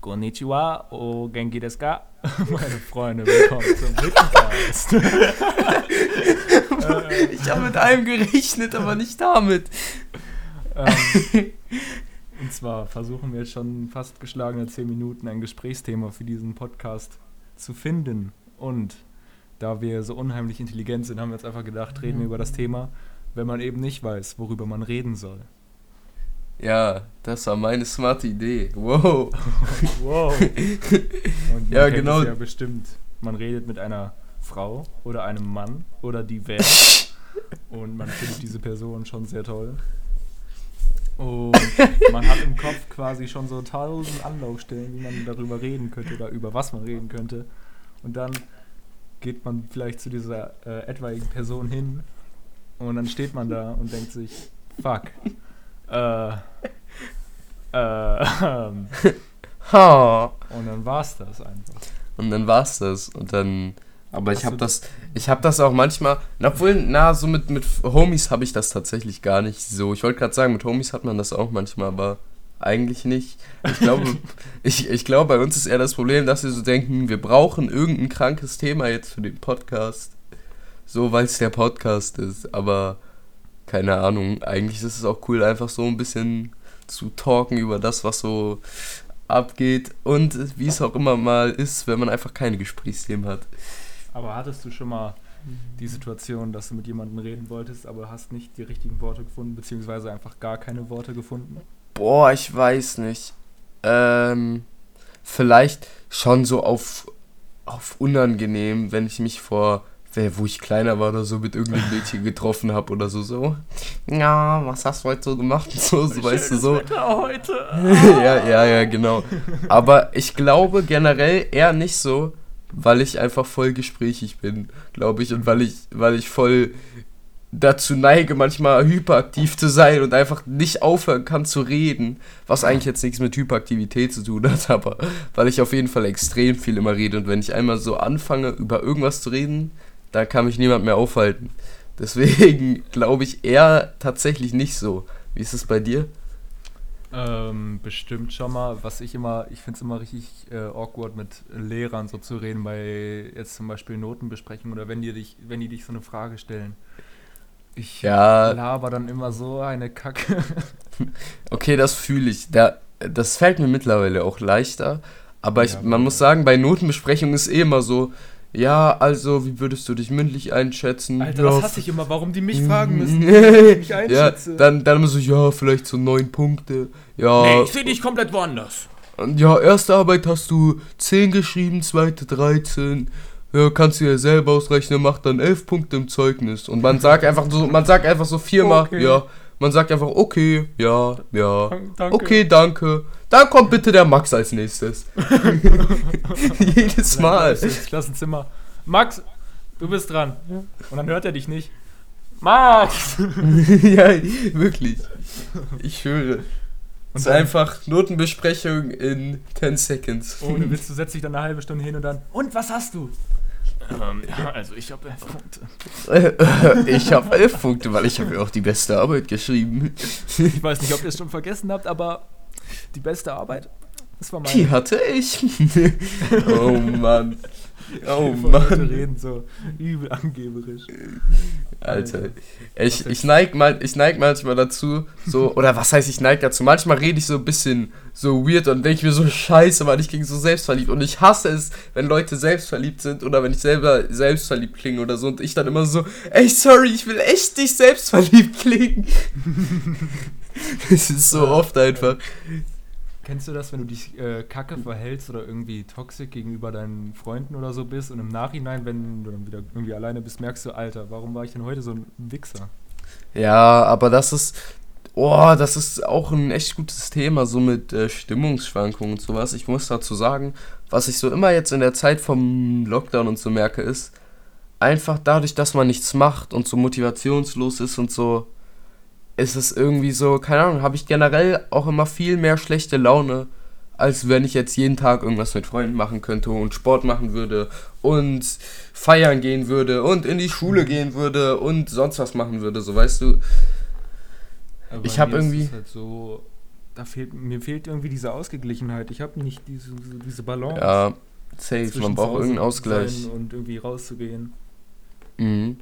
Konnichiwa, o genki desu ka? Meine Freunde, willkommen zum Podcast. ich habe mit allem gerechnet, aber nicht damit. Ähm, und zwar versuchen wir jetzt schon fast geschlagene 10 Minuten ein Gesprächsthema für diesen Podcast zu finden. Und da wir so unheimlich intelligent sind, haben wir jetzt einfach gedacht, reden wir über das Thema, wenn man eben nicht weiß, worüber man reden soll. Ja, das war meine smarte Idee. Wow. wow. Und ja, genau. ja bestimmt. Man redet mit einer Frau oder einem Mann oder divers. und man findet diese Person schon sehr toll. Und man hat im Kopf quasi schon so tausend Anlaufstellen, wie man darüber reden könnte oder über was man reden könnte. Und dann geht man vielleicht zu dieser äh, etwaigen Person hin und dann steht man da und denkt sich, fuck, äh, äh, ähm, und dann war's das einfach. Und dann war's das. Und dann. Aber ich habe das, ich habe das auch manchmal, obwohl, na, so mit, mit Homies habe ich das tatsächlich gar nicht so. Ich wollte gerade sagen, mit Homies hat man das auch manchmal, aber eigentlich nicht. Ich glaube, ich, ich glaube, bei uns ist eher das Problem, dass wir so denken, wir brauchen irgendein krankes Thema jetzt für den Podcast. So, weil es der Podcast ist. Aber keine Ahnung, eigentlich ist es auch cool, einfach so ein bisschen zu talken über das, was so abgeht und wie es auch immer mal ist, wenn man einfach keine Gesprächsthemen hat. Aber hattest du schon mal die Situation, dass du mit jemandem reden wolltest, aber hast nicht die richtigen Worte gefunden, beziehungsweise einfach gar keine Worte gefunden? Boah, ich weiß nicht. Ähm, vielleicht schon so auf, auf unangenehm, wenn ich mich vor wo ich kleiner war oder so, mit irgendeinem Mädchen getroffen habe oder so, so. Ja, was hast du heute so gemacht? So, so weißt du so. Wetter heute. ja, ja, ja, genau. Aber ich glaube generell eher nicht so, weil ich einfach voll gesprächig bin, glaube ich, und weil ich, weil ich voll dazu neige, manchmal hyperaktiv zu sein und einfach nicht aufhören kann zu reden, was eigentlich jetzt nichts mit Hyperaktivität zu tun hat, aber weil ich auf jeden Fall extrem viel immer rede und wenn ich einmal so anfange, über irgendwas zu reden, da kann mich niemand mehr aufhalten. Deswegen glaube ich eher tatsächlich nicht so. Wie ist es bei dir? Ähm, bestimmt schon mal. Was ich immer, ich finde es immer richtig äh, awkward, mit Lehrern so zu reden, bei jetzt zum Beispiel Notenbesprechungen oder wenn die dich, wenn die dich so eine Frage stellen. Ich ja. laber dann immer so eine Kacke. okay, das fühle ich. Da, das fällt mir mittlerweile auch leichter. Aber ich, ja, man muss sagen, bei Notenbesprechungen ist eh immer so, ja, also, wie würdest du dich mündlich einschätzen? Alter, ja, das hasse ich immer, warum die mich fragen müssen, wie ich mich einschätze. Ja, dann, dann immer so, ja, vielleicht so neun Punkte. Ja. Nee, ich sehe dich komplett woanders. Ja, erste Arbeit hast du 10 geschrieben, zweite 13. Ja, kannst du ja selber ausrechnen, macht dann 11 Punkte im Zeugnis. Und man sagt einfach so, man sagt einfach so viermal, okay. ja. Man sagt einfach, okay, ja, ja. Danke. Okay, danke. Dann kommt bitte der Max als nächstes. Jedes Mal. Das Klassenzimmer. Max, du bist dran. Und dann hört er dich nicht. Max! ja, wirklich. Ich höre. Und ist einfach Notenbesprechung in 10 Seconds. Ohne Witz, du setzt dich dann eine halbe Stunde hin und dann. Und was hast du? Ähm, ja, also ich habe elf Punkte. ich habe elf Punkte, weil ich habe ja auch die beste Arbeit geschrieben. ich weiß nicht, ob ihr es schon vergessen habt, aber die beste Arbeit? Das war meine. Die hatte ich. oh Mann. Oh Mann. reden so übel angeberisch. Alter. Ich, ich neig mal, ich neig manchmal dazu, so, oder was heißt ich neig dazu? Manchmal rede ich so ein bisschen so weird und denke mir so scheiße, weil ich ging so selbstverliebt. Und ich hasse es, wenn Leute selbstverliebt sind oder wenn ich selber selbstverliebt klinge oder so und ich dann immer so, ey, sorry, ich will echt nicht selbstverliebt klingen. Es ist so oft einfach. Kennst du das, wenn du dich äh, kacke verhältst oder irgendwie toxisch gegenüber deinen Freunden oder so bist und im Nachhinein, wenn du dann wieder irgendwie alleine bist, merkst du, Alter, warum war ich denn heute so ein Wichser? Ja, aber das ist, oh, das ist auch ein echt gutes Thema, so mit äh, Stimmungsschwankungen und sowas. Ich muss dazu sagen, was ich so immer jetzt in der Zeit vom Lockdown und so merke, ist, einfach dadurch, dass man nichts macht und so motivationslos ist und so, ist es irgendwie so, keine Ahnung, habe ich generell auch immer viel mehr schlechte Laune, als wenn ich jetzt jeden Tag irgendwas mit Freunden machen könnte und Sport machen würde und feiern gehen würde und in die Schule gehen würde und sonst was machen würde, so weißt du. Aber ich habe irgendwie. Halt so, da fehlt, mir fehlt irgendwie diese Ausgeglichenheit. Ich habe nicht diese, diese Balance. Ja, safe. Man braucht irgendeinen Ausgleich. Und irgendwie rauszugehen. Mhm.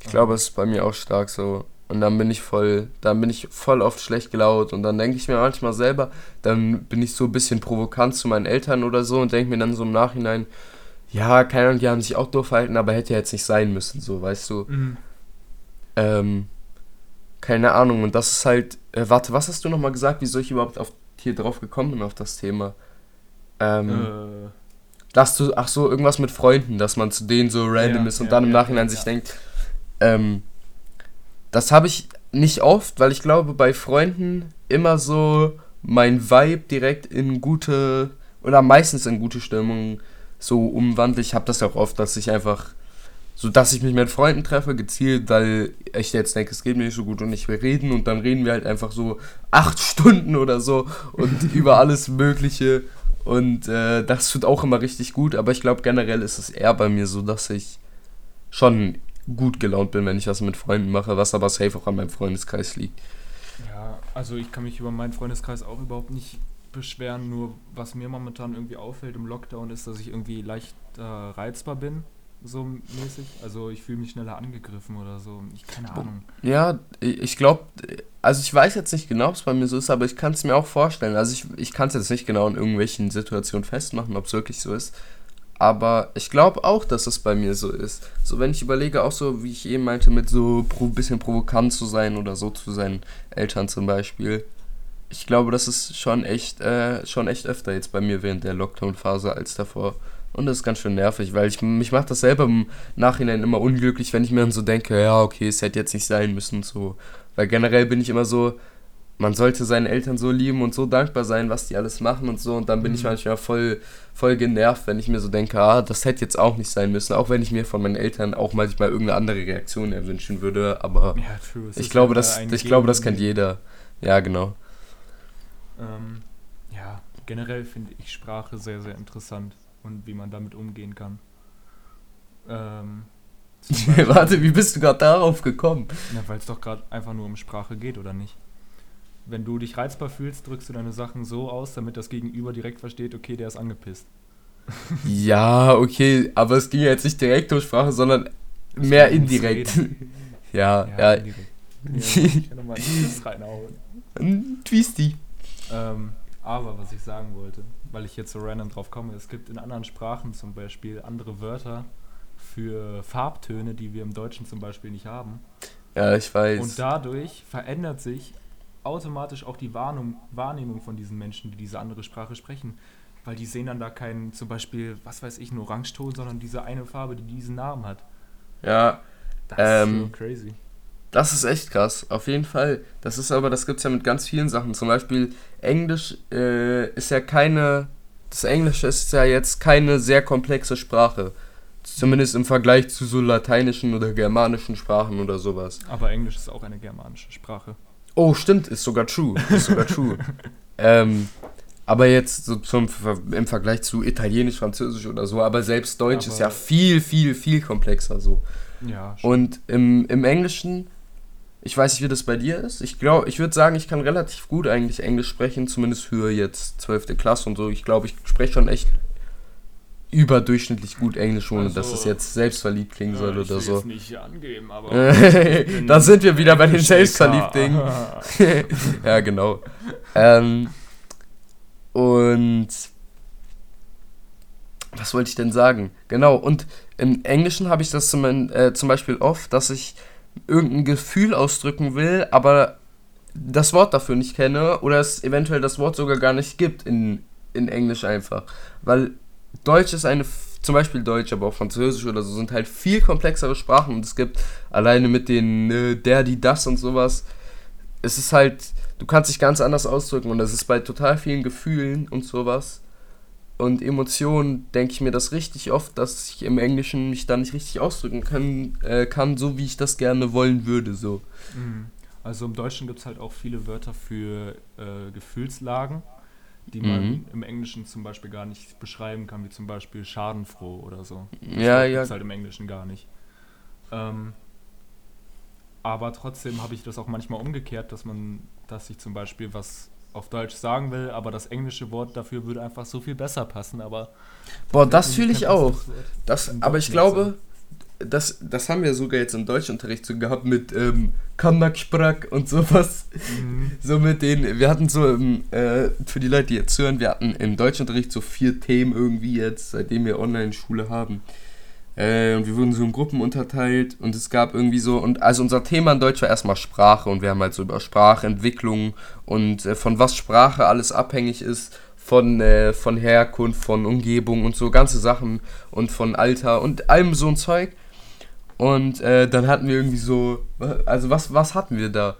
Ich glaube, es ist bei mir auch stark so. Und dann bin ich voll, dann bin ich voll oft schlecht gelaunt und dann denke ich mir manchmal selber, dann bin ich so ein bisschen provokant zu meinen Eltern oder so und denke mir dann so im Nachhinein, ja, keine Ahnung, die haben sich auch doof verhalten, aber hätte ja jetzt nicht sein müssen, so, weißt du. Mhm. Ähm, keine Ahnung, und das ist halt, äh, warte, was hast du nochmal gesagt, wieso ich überhaupt auf, hier drauf gekommen bin auf das Thema? Ähm, äh. dass du, ach so, irgendwas mit Freunden, dass man zu denen so random ja, ist und ja, dann im ja, Nachhinein sich denkt, ähm, das habe ich nicht oft, weil ich glaube, bei Freunden immer so mein Vibe direkt in gute oder meistens in gute Stimmung so umwandle. Ich habe das auch oft, dass ich einfach so, dass ich mich mit Freunden treffe, gezielt, weil ich jetzt denke, es geht mir nicht so gut und ich will reden. Und dann reden wir halt einfach so acht Stunden oder so und über alles Mögliche. Und äh, das tut auch immer richtig gut, aber ich glaube generell ist es eher bei mir so, dass ich schon gut gelaunt bin, wenn ich was mit Freunden mache, was aber safe auch an meinem Freundeskreis liegt. Ja, also ich kann mich über meinen Freundeskreis auch überhaupt nicht beschweren, nur was mir momentan irgendwie auffällt im Lockdown ist, dass ich irgendwie leicht äh, reizbar bin, so mäßig. Also ich fühle mich schneller angegriffen oder so. Ich keine Ahnung. Ja, ich glaube, also ich weiß jetzt nicht genau, ob es bei mir so ist, aber ich kann es mir auch vorstellen. Also ich, ich kann es jetzt nicht genau in irgendwelchen Situationen festmachen, ob es wirklich so ist. Aber ich glaube auch, dass es bei mir so ist. So, wenn ich überlege, auch so, wie ich eben meinte, mit so ein bisschen provokant zu sein oder so zu seinen Eltern zum Beispiel. Ich glaube, das ist schon echt, äh, schon echt öfter jetzt bei mir während der Lockdown-Phase als davor. Und das ist ganz schön nervig, weil ich mich macht das selber im Nachhinein immer unglücklich, wenn ich mir dann so denke, ja, okay, es hätte jetzt nicht sein müssen, so. Weil generell bin ich immer so, man sollte seinen Eltern so lieben und so dankbar sein, was die alles machen und so. Und dann bin mhm. ich manchmal voll, voll genervt, wenn ich mir so denke, ah, das hätte jetzt auch nicht sein müssen. Auch wenn ich mir von meinen Eltern auch manchmal irgendeine andere Reaktion erwünschen würde. Aber ja, ich, glaube, das, ich glaube, das kennt jeder. Ja, genau. Ähm, ja, generell finde ich Sprache sehr, sehr interessant und wie man damit umgehen kann. Ähm, Warte, wie bist du gerade darauf gekommen? Ja, weil es doch gerade einfach nur um Sprache geht, oder nicht? Wenn du dich reizbar fühlst, drückst du deine Sachen so aus, damit das Gegenüber direkt versteht, okay, der ist angepisst. ja, okay, aber es ging ja jetzt nicht direkt durch Sprache, sondern das mehr indirekt. ja, ja. ja. Indirekt. Ja, ich kann nochmal einen reinhauen. Ein Twisty. Ähm, aber was ich sagen wollte, weil ich jetzt so random drauf komme, es gibt in anderen Sprachen zum Beispiel andere Wörter für Farbtöne, die wir im Deutschen zum Beispiel nicht haben. Ja, ich weiß. Und dadurch verändert sich automatisch auch die Wahrnehmung, Wahrnehmung von diesen Menschen, die diese andere Sprache sprechen. Weil die sehen dann da keinen, zum Beispiel, was weiß ich, einen Orangeton, sondern diese eine Farbe, die diesen Namen hat. Ja. Das ähm, ist so crazy. Das ist echt krass, auf jeden Fall. Das ist aber, das gibt es ja mit ganz vielen Sachen. Zum Beispiel Englisch äh, ist ja keine, das Englische ist ja jetzt keine sehr komplexe Sprache. Zumindest im Vergleich zu so lateinischen oder germanischen Sprachen oder sowas. Aber Englisch ist auch eine germanische Sprache. Oh, stimmt, ist sogar true. Ist sogar true. ähm, aber jetzt so zum, im Vergleich zu Italienisch, Französisch oder so, aber selbst Deutsch aber ist ja viel, viel, viel komplexer so. Ja. Und im, im Englischen, ich weiß nicht, wie das bei dir ist. Ich glaube, ich würde sagen, ich kann relativ gut eigentlich Englisch sprechen, zumindest für jetzt 12. Klasse und so. Ich glaube, ich spreche schon echt überdurchschnittlich gut Englisch, ohne also, dass es jetzt selbstverliebt klingen ja, soll oder so. Ich nicht angeben, aber da sind wir wieder bei den Selbstverliebt-Dingen. ja, genau. ähm, und was wollte ich denn sagen? Genau, und im Englischen habe ich das zum, äh, zum Beispiel oft, dass ich irgendein Gefühl ausdrücken will, aber das Wort dafür nicht kenne oder es eventuell das Wort sogar gar nicht gibt in, in Englisch einfach. Weil Deutsch ist eine, zum Beispiel Deutsch, aber auch Französisch oder so, sind halt viel komplexere Sprachen und es gibt alleine mit den äh, der, die, das und sowas, es ist halt, du kannst dich ganz anders ausdrücken und das ist bei total vielen Gefühlen und sowas und Emotionen denke ich mir das richtig oft, dass ich im Englischen mich da nicht richtig ausdrücken kann, äh, kann so wie ich das gerne wollen würde, so. Mhm. Also im Deutschen gibt es halt auch viele Wörter für äh, Gefühlslagen die man mhm. im Englischen zum Beispiel gar nicht beschreiben kann, wie zum Beispiel schadenfroh oder so. Das ja, ja. Das halt im Englischen gar nicht. Ähm, aber trotzdem habe ich das auch manchmal umgekehrt, dass man, dass ich zum Beispiel was auf Deutsch sagen will, aber das englische Wort dafür würde einfach so viel besser passen, aber. Boah, das fühle ich auch. Das, aber ich glaube, das, das haben wir sogar jetzt im Deutschunterricht so gehabt mit ähm, Kannaksprach und sowas. Mhm. So mit den, wir hatten so, ähm, äh, für die Leute, die jetzt hören, wir hatten im Deutschunterricht so vier Themen irgendwie jetzt, seitdem wir Online-Schule haben. Äh, und wir wurden so in Gruppen unterteilt und es gab irgendwie so, und also unser Thema in Deutsch war erstmal Sprache und wir haben halt so über Sprachentwicklung und äh, von was Sprache alles abhängig ist, von, äh, von Herkunft, von Umgebung und so ganze Sachen und von Alter und allem so ein Zeug. Und äh, dann hatten wir irgendwie so, also was, was hatten wir da?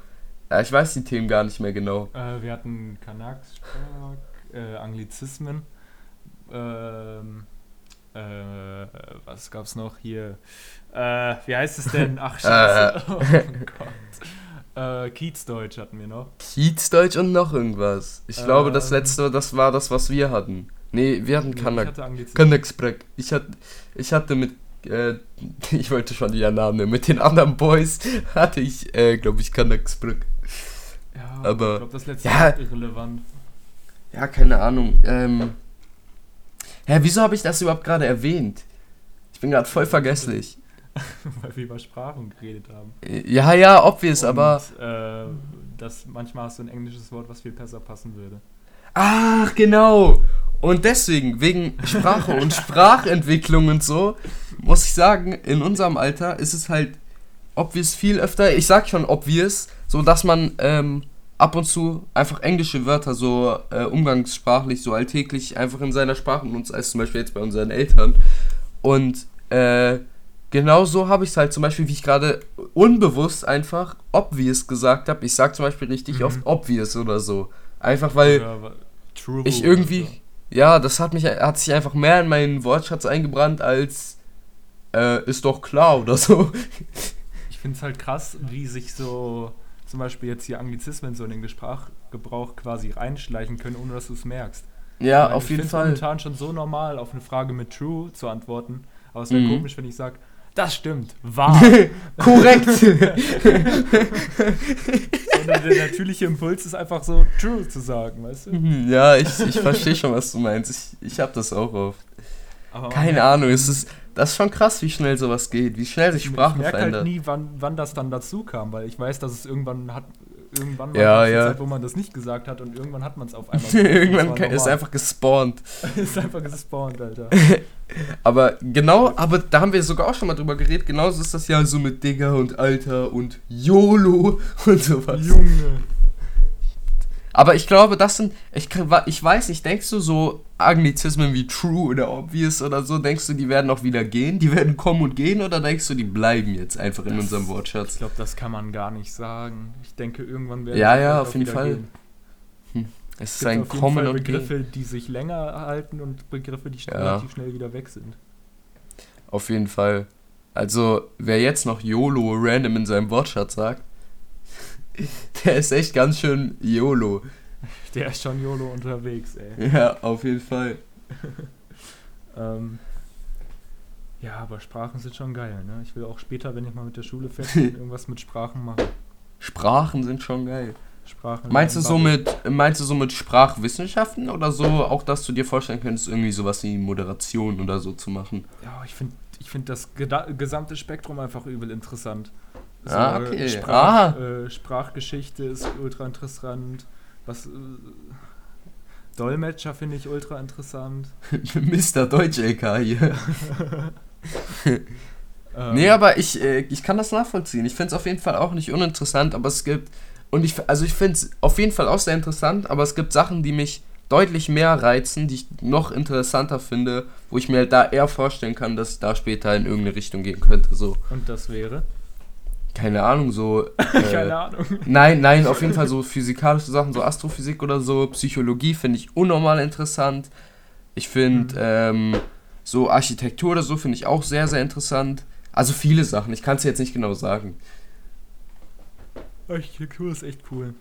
Ja, ich weiß die Themen gar nicht mehr genau. Äh, wir hatten Kanaks, äh, Anglizismen, ähm, äh, was gab's noch hier? Äh, wie heißt es denn? Ach, Scheiße. oh Gott. Äh, Kiezdeutsch hatten wir noch. Kiezdeutsch und noch irgendwas. Ich ähm, glaube, das ähm. letzte, das war das, was wir hatten. Nee, wir hatten Kanak. Kanaksbrek. Ich hatte, ich hatte mit äh, ich wollte schon wieder Namen nehmen. Mit den anderen Boys hatte ich, äh, glaube ich, Kanaksbrück. Ja, aber. Ich glaube, das letzte ja, ist irrelevant. Ja, keine Ahnung. Ähm, hä, wieso habe ich das überhaupt gerade erwähnt? Ich bin gerade voll vergesslich. Weil wir über Sprachen geredet haben. Ja, ja, obvious, Und, aber. Äh, das, manchmal hast du ein englisches Wort, was viel besser passen würde. Ach, genau. Und deswegen, wegen Sprache und Sprachentwicklung und so, muss ich sagen, in unserem Alter ist es halt obvious viel öfter, ich sag schon obvious, so dass man ähm, ab und zu einfach englische Wörter so äh, umgangssprachlich, so alltäglich einfach in seiner Sprache nutzt, als zum Beispiel jetzt bei unseren Eltern. Und äh, genau so habe ich es halt zum Beispiel, wie ich gerade unbewusst einfach obvious gesagt habe. Ich sag zum Beispiel richtig mhm. oft obvious oder so. Einfach weil ja, ich irgendwie, ja, das hat mich, hat sich einfach mehr in meinen Wortschatz eingebrannt als äh, ist doch klar oder so. Ich finde es halt krass, wie sich so zum Beispiel jetzt hier Anglizismen so in den Sprachgebrauch quasi reinschleichen können, ohne dass du es merkst. Ja, auf jeden Fall. Ich finde es momentan schon so normal, auf eine Frage mit True zu antworten. Aber es wäre mhm. komisch, wenn ich sage, das stimmt, wahr. Korrekt. Sondern der natürliche Impuls ist einfach so, true zu sagen, weißt du? Mhm, ja, ich, ich verstehe schon, was du meinst. Ich, ich habe das auch oft. Aber Keine Ahnung, es ist, das ist schon krass, wie schnell sowas geht, wie schnell sich Sprache verändert. Ich merke halt nie, wann, wann das dann dazu kam, weil ich weiß, dass es irgendwann hat, irgendwann mal ja, ja. Zeit, wo man das nicht gesagt hat und irgendwann hat man es auf einmal. irgendwann ist einfach gespawnt. ist einfach gespawnt, Alter. aber genau, aber da haben wir sogar auch schon mal drüber geredet. Genauso ist das ja so mit Digger und Alter und YOLO und sowas. Junge. Aber ich glaube, das sind, ich, ich weiß nicht, denkst du so Anglizismen wie true oder obvious oder so, denkst du, die werden auch wieder gehen? Die werden kommen und gehen oder denkst du, die bleiben jetzt einfach in das, unserem Wortschatz? Ich glaube, das kann man gar nicht sagen. Ich denke, irgendwann werden Ja, ja, auf jeden Fall. Hm. Es, es ist ein Kommen und Begriffe, gehen. die sich länger halten und Begriffe, die ja. relativ schnell wieder weg sind. Auf jeden Fall. Also, wer jetzt noch YOLO random in seinem Wortschatz sagt, Der ist echt ganz schön YOLO. Der ist schon YOLO unterwegs, ey. Ja, auf jeden Fall. ähm, ja, aber Sprachen sind schon geil, ne? Ich will auch später, wenn ich mal mit der Schule fertig bin, irgendwas mit Sprachen machen. Sprachen sind schon geil. Sprachen meinst du so mit meinst du so mit Sprachwissenschaften oder so auch dass du dir vorstellen könntest irgendwie sowas wie Moderation oder so zu machen? Ja, ich finde ich finde das gesamte Spektrum einfach übel interessant. So, ah, okay. Sprach, ah. Äh, Sprachgeschichte ist ultra interessant. Was. Äh, Dolmetscher finde ich ultra interessant. Mr. Deutsch-LK hier. ähm. Nee, aber ich, äh, ich kann das nachvollziehen. Ich finde es auf jeden Fall auch nicht uninteressant, aber es gibt. Und ich, also ich finde es auf jeden Fall auch sehr interessant, aber es gibt Sachen, die mich deutlich mehr reizen, die ich noch interessanter finde, wo ich mir da eher vorstellen kann, dass ich da später in irgendeine Richtung gehen könnte. So. Und das wäre? Keine Ahnung, so. Äh, keine Ahnung. Nein, nein, auf jeden Fall so physikalische Sachen, so Astrophysik oder so. Psychologie finde ich unnormal interessant. Ich finde mhm. ähm, so Architektur oder so finde ich auch sehr, sehr interessant. Also viele Sachen, ich kann es jetzt nicht genau sagen. Architektur ist echt cool.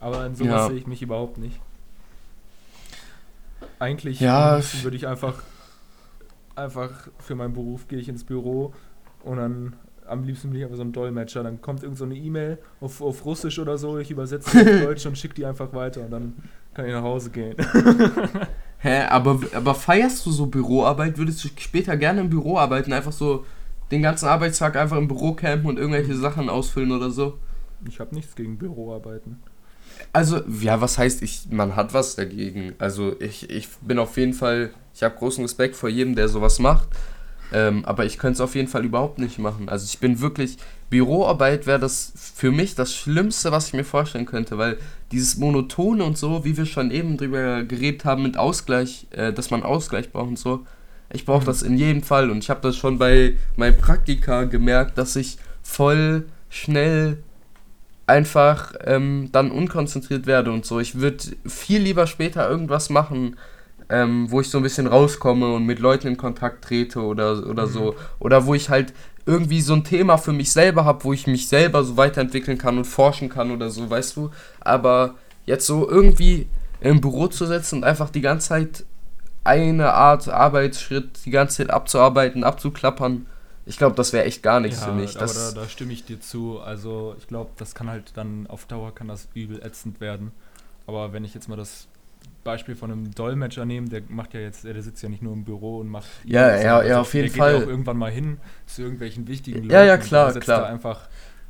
Aber in sowas ja. sehe ich mich überhaupt nicht. Eigentlich ja. würde ich einfach, einfach für meinen Beruf gehe ich ins Büro und dann am liebsten bin ich einfach so ein Dolmetscher. Dann kommt irgend so eine E-Mail auf, auf Russisch oder so, ich übersetze sie auf Deutsch und schicke die einfach weiter und dann kann ich nach Hause gehen. Hä, aber, aber feierst du so Büroarbeit? Würdest du später gerne im Büro arbeiten? Einfach so den ganzen Arbeitstag einfach im Büro campen und irgendwelche Sachen ausfüllen oder so? Ich habe nichts gegen Büroarbeiten. Also, ja, was heißt, ich, man hat was dagegen. Also, ich, ich bin auf jeden Fall, ich habe großen Respekt vor jedem, der sowas macht. Ähm, aber ich könnte es auf jeden Fall überhaupt nicht machen. Also, ich bin wirklich, Büroarbeit wäre das für mich das Schlimmste, was ich mir vorstellen könnte, weil dieses Monotone und so, wie wir schon eben drüber geredet haben, mit Ausgleich, äh, dass man Ausgleich braucht und so, ich brauche das in jedem Fall. Und ich habe das schon bei meinem Praktika gemerkt, dass ich voll schnell einfach ähm, dann unkonzentriert werde und so. Ich würde viel lieber später irgendwas machen, ähm, wo ich so ein bisschen rauskomme und mit Leuten in Kontakt trete oder, oder mhm. so. Oder wo ich halt irgendwie so ein Thema für mich selber habe, wo ich mich selber so weiterentwickeln kann und forschen kann oder so, weißt du. Aber jetzt so irgendwie im Büro zu sitzen und einfach die ganze Zeit eine Art Arbeitsschritt die ganze Zeit abzuarbeiten, abzuklappern, ich glaube, das wäre echt gar nichts ja, für mich. Aber da, da, stimme ich dir zu. Also ich glaube, das kann halt dann auf Dauer kann das übel ätzend werden. Aber wenn ich jetzt mal das Beispiel von einem Dolmetscher nehme, der macht ja jetzt, der sitzt ja nicht nur im Büro und macht. Ja, ja, ja, auf jeden Fall. Der geht auch irgendwann mal hin zu irgendwelchen wichtigen Leuten. Ja, ja, klar, setzt klar. Da einfach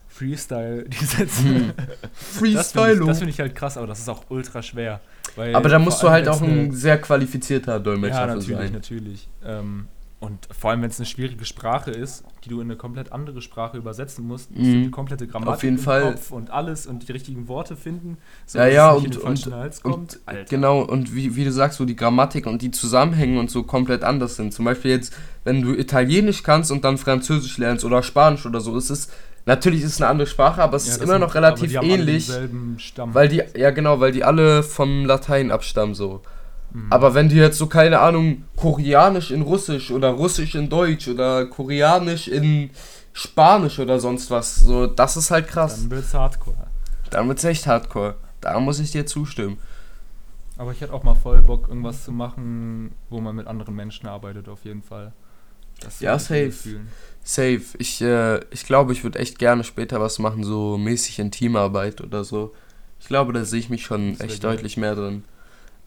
Freestyle die Sätze. Hm. Freestyle. Das finde ich, find ich, halt krass, aber das ist auch ultra schwer. aber da musst du halt auch ein sehr qualifizierter Dolmetscher ja, natürlich, sein. natürlich. Ähm, und vor allem, wenn es eine schwierige Sprache ist, die du in eine komplett andere Sprache übersetzen musst, musst mhm. du die komplette Grammatik Auf jeden Fall. Kopf und alles und die richtigen Worte finden, so ja, ja, und, und, und genau, und wie, wie du sagst, wo die Grammatik und die Zusammenhänge und so komplett anders sind. Zum Beispiel jetzt, wenn du Italienisch kannst und dann Französisch lernst oder Spanisch oder so, ist es Natürlich ist es eine andere Sprache, aber es ja, ist immer noch relativ ähnlich. Weil die, ja genau, weil die alle vom Latein abstammen so. Mhm. Aber wenn du jetzt so, keine Ahnung, Koreanisch in Russisch oder Russisch in Deutsch oder Koreanisch in Spanisch oder sonst was, so, das ist halt krass. Dann wird's hardcore. Dann wird's echt hardcore. Da muss ich dir zustimmen. Aber ich hätte auch mal voll Bock, irgendwas zu machen, wo man mit anderen Menschen arbeitet, auf jeden Fall. ja, safe. Safe. Ich, äh, ich glaube, ich würde echt gerne später was machen, so mäßig in Teamarbeit oder so. Ich glaube, da sehe ich mich schon echt deutlich mehr drin.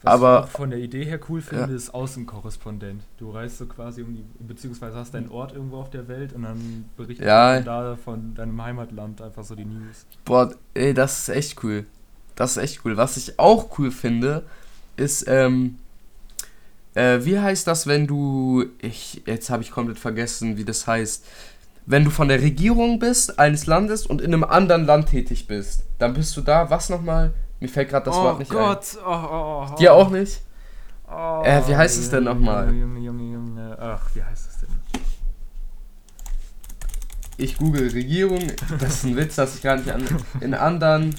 Was aber ich von der Idee her cool finde, ja. ist Außenkorrespondent. Du reist so quasi um die, beziehungsweise hast deinen Ort irgendwo auf der Welt und dann berichtest ja. du da von deinem Heimatland einfach so die News. Boah, ey, das ist echt cool. Das ist echt cool. Was ich auch cool finde, ist, ähm, äh, wie heißt das, wenn du, ich, jetzt habe ich komplett vergessen, wie das heißt, wenn du von der Regierung bist, eines Landes und in einem anderen Land tätig bist, dann bist du da, was nochmal? Mir fällt gerade das oh Wort nicht Gott. ein. Oh Gott. Oh, Dir auch nicht? Oh, äh, wie heißt es denn nochmal? Junge, Junge, Junge. Ach, wie heißt es denn? Ich google Regierung. Das ist ein Witz, das ich gar nicht an. In anderen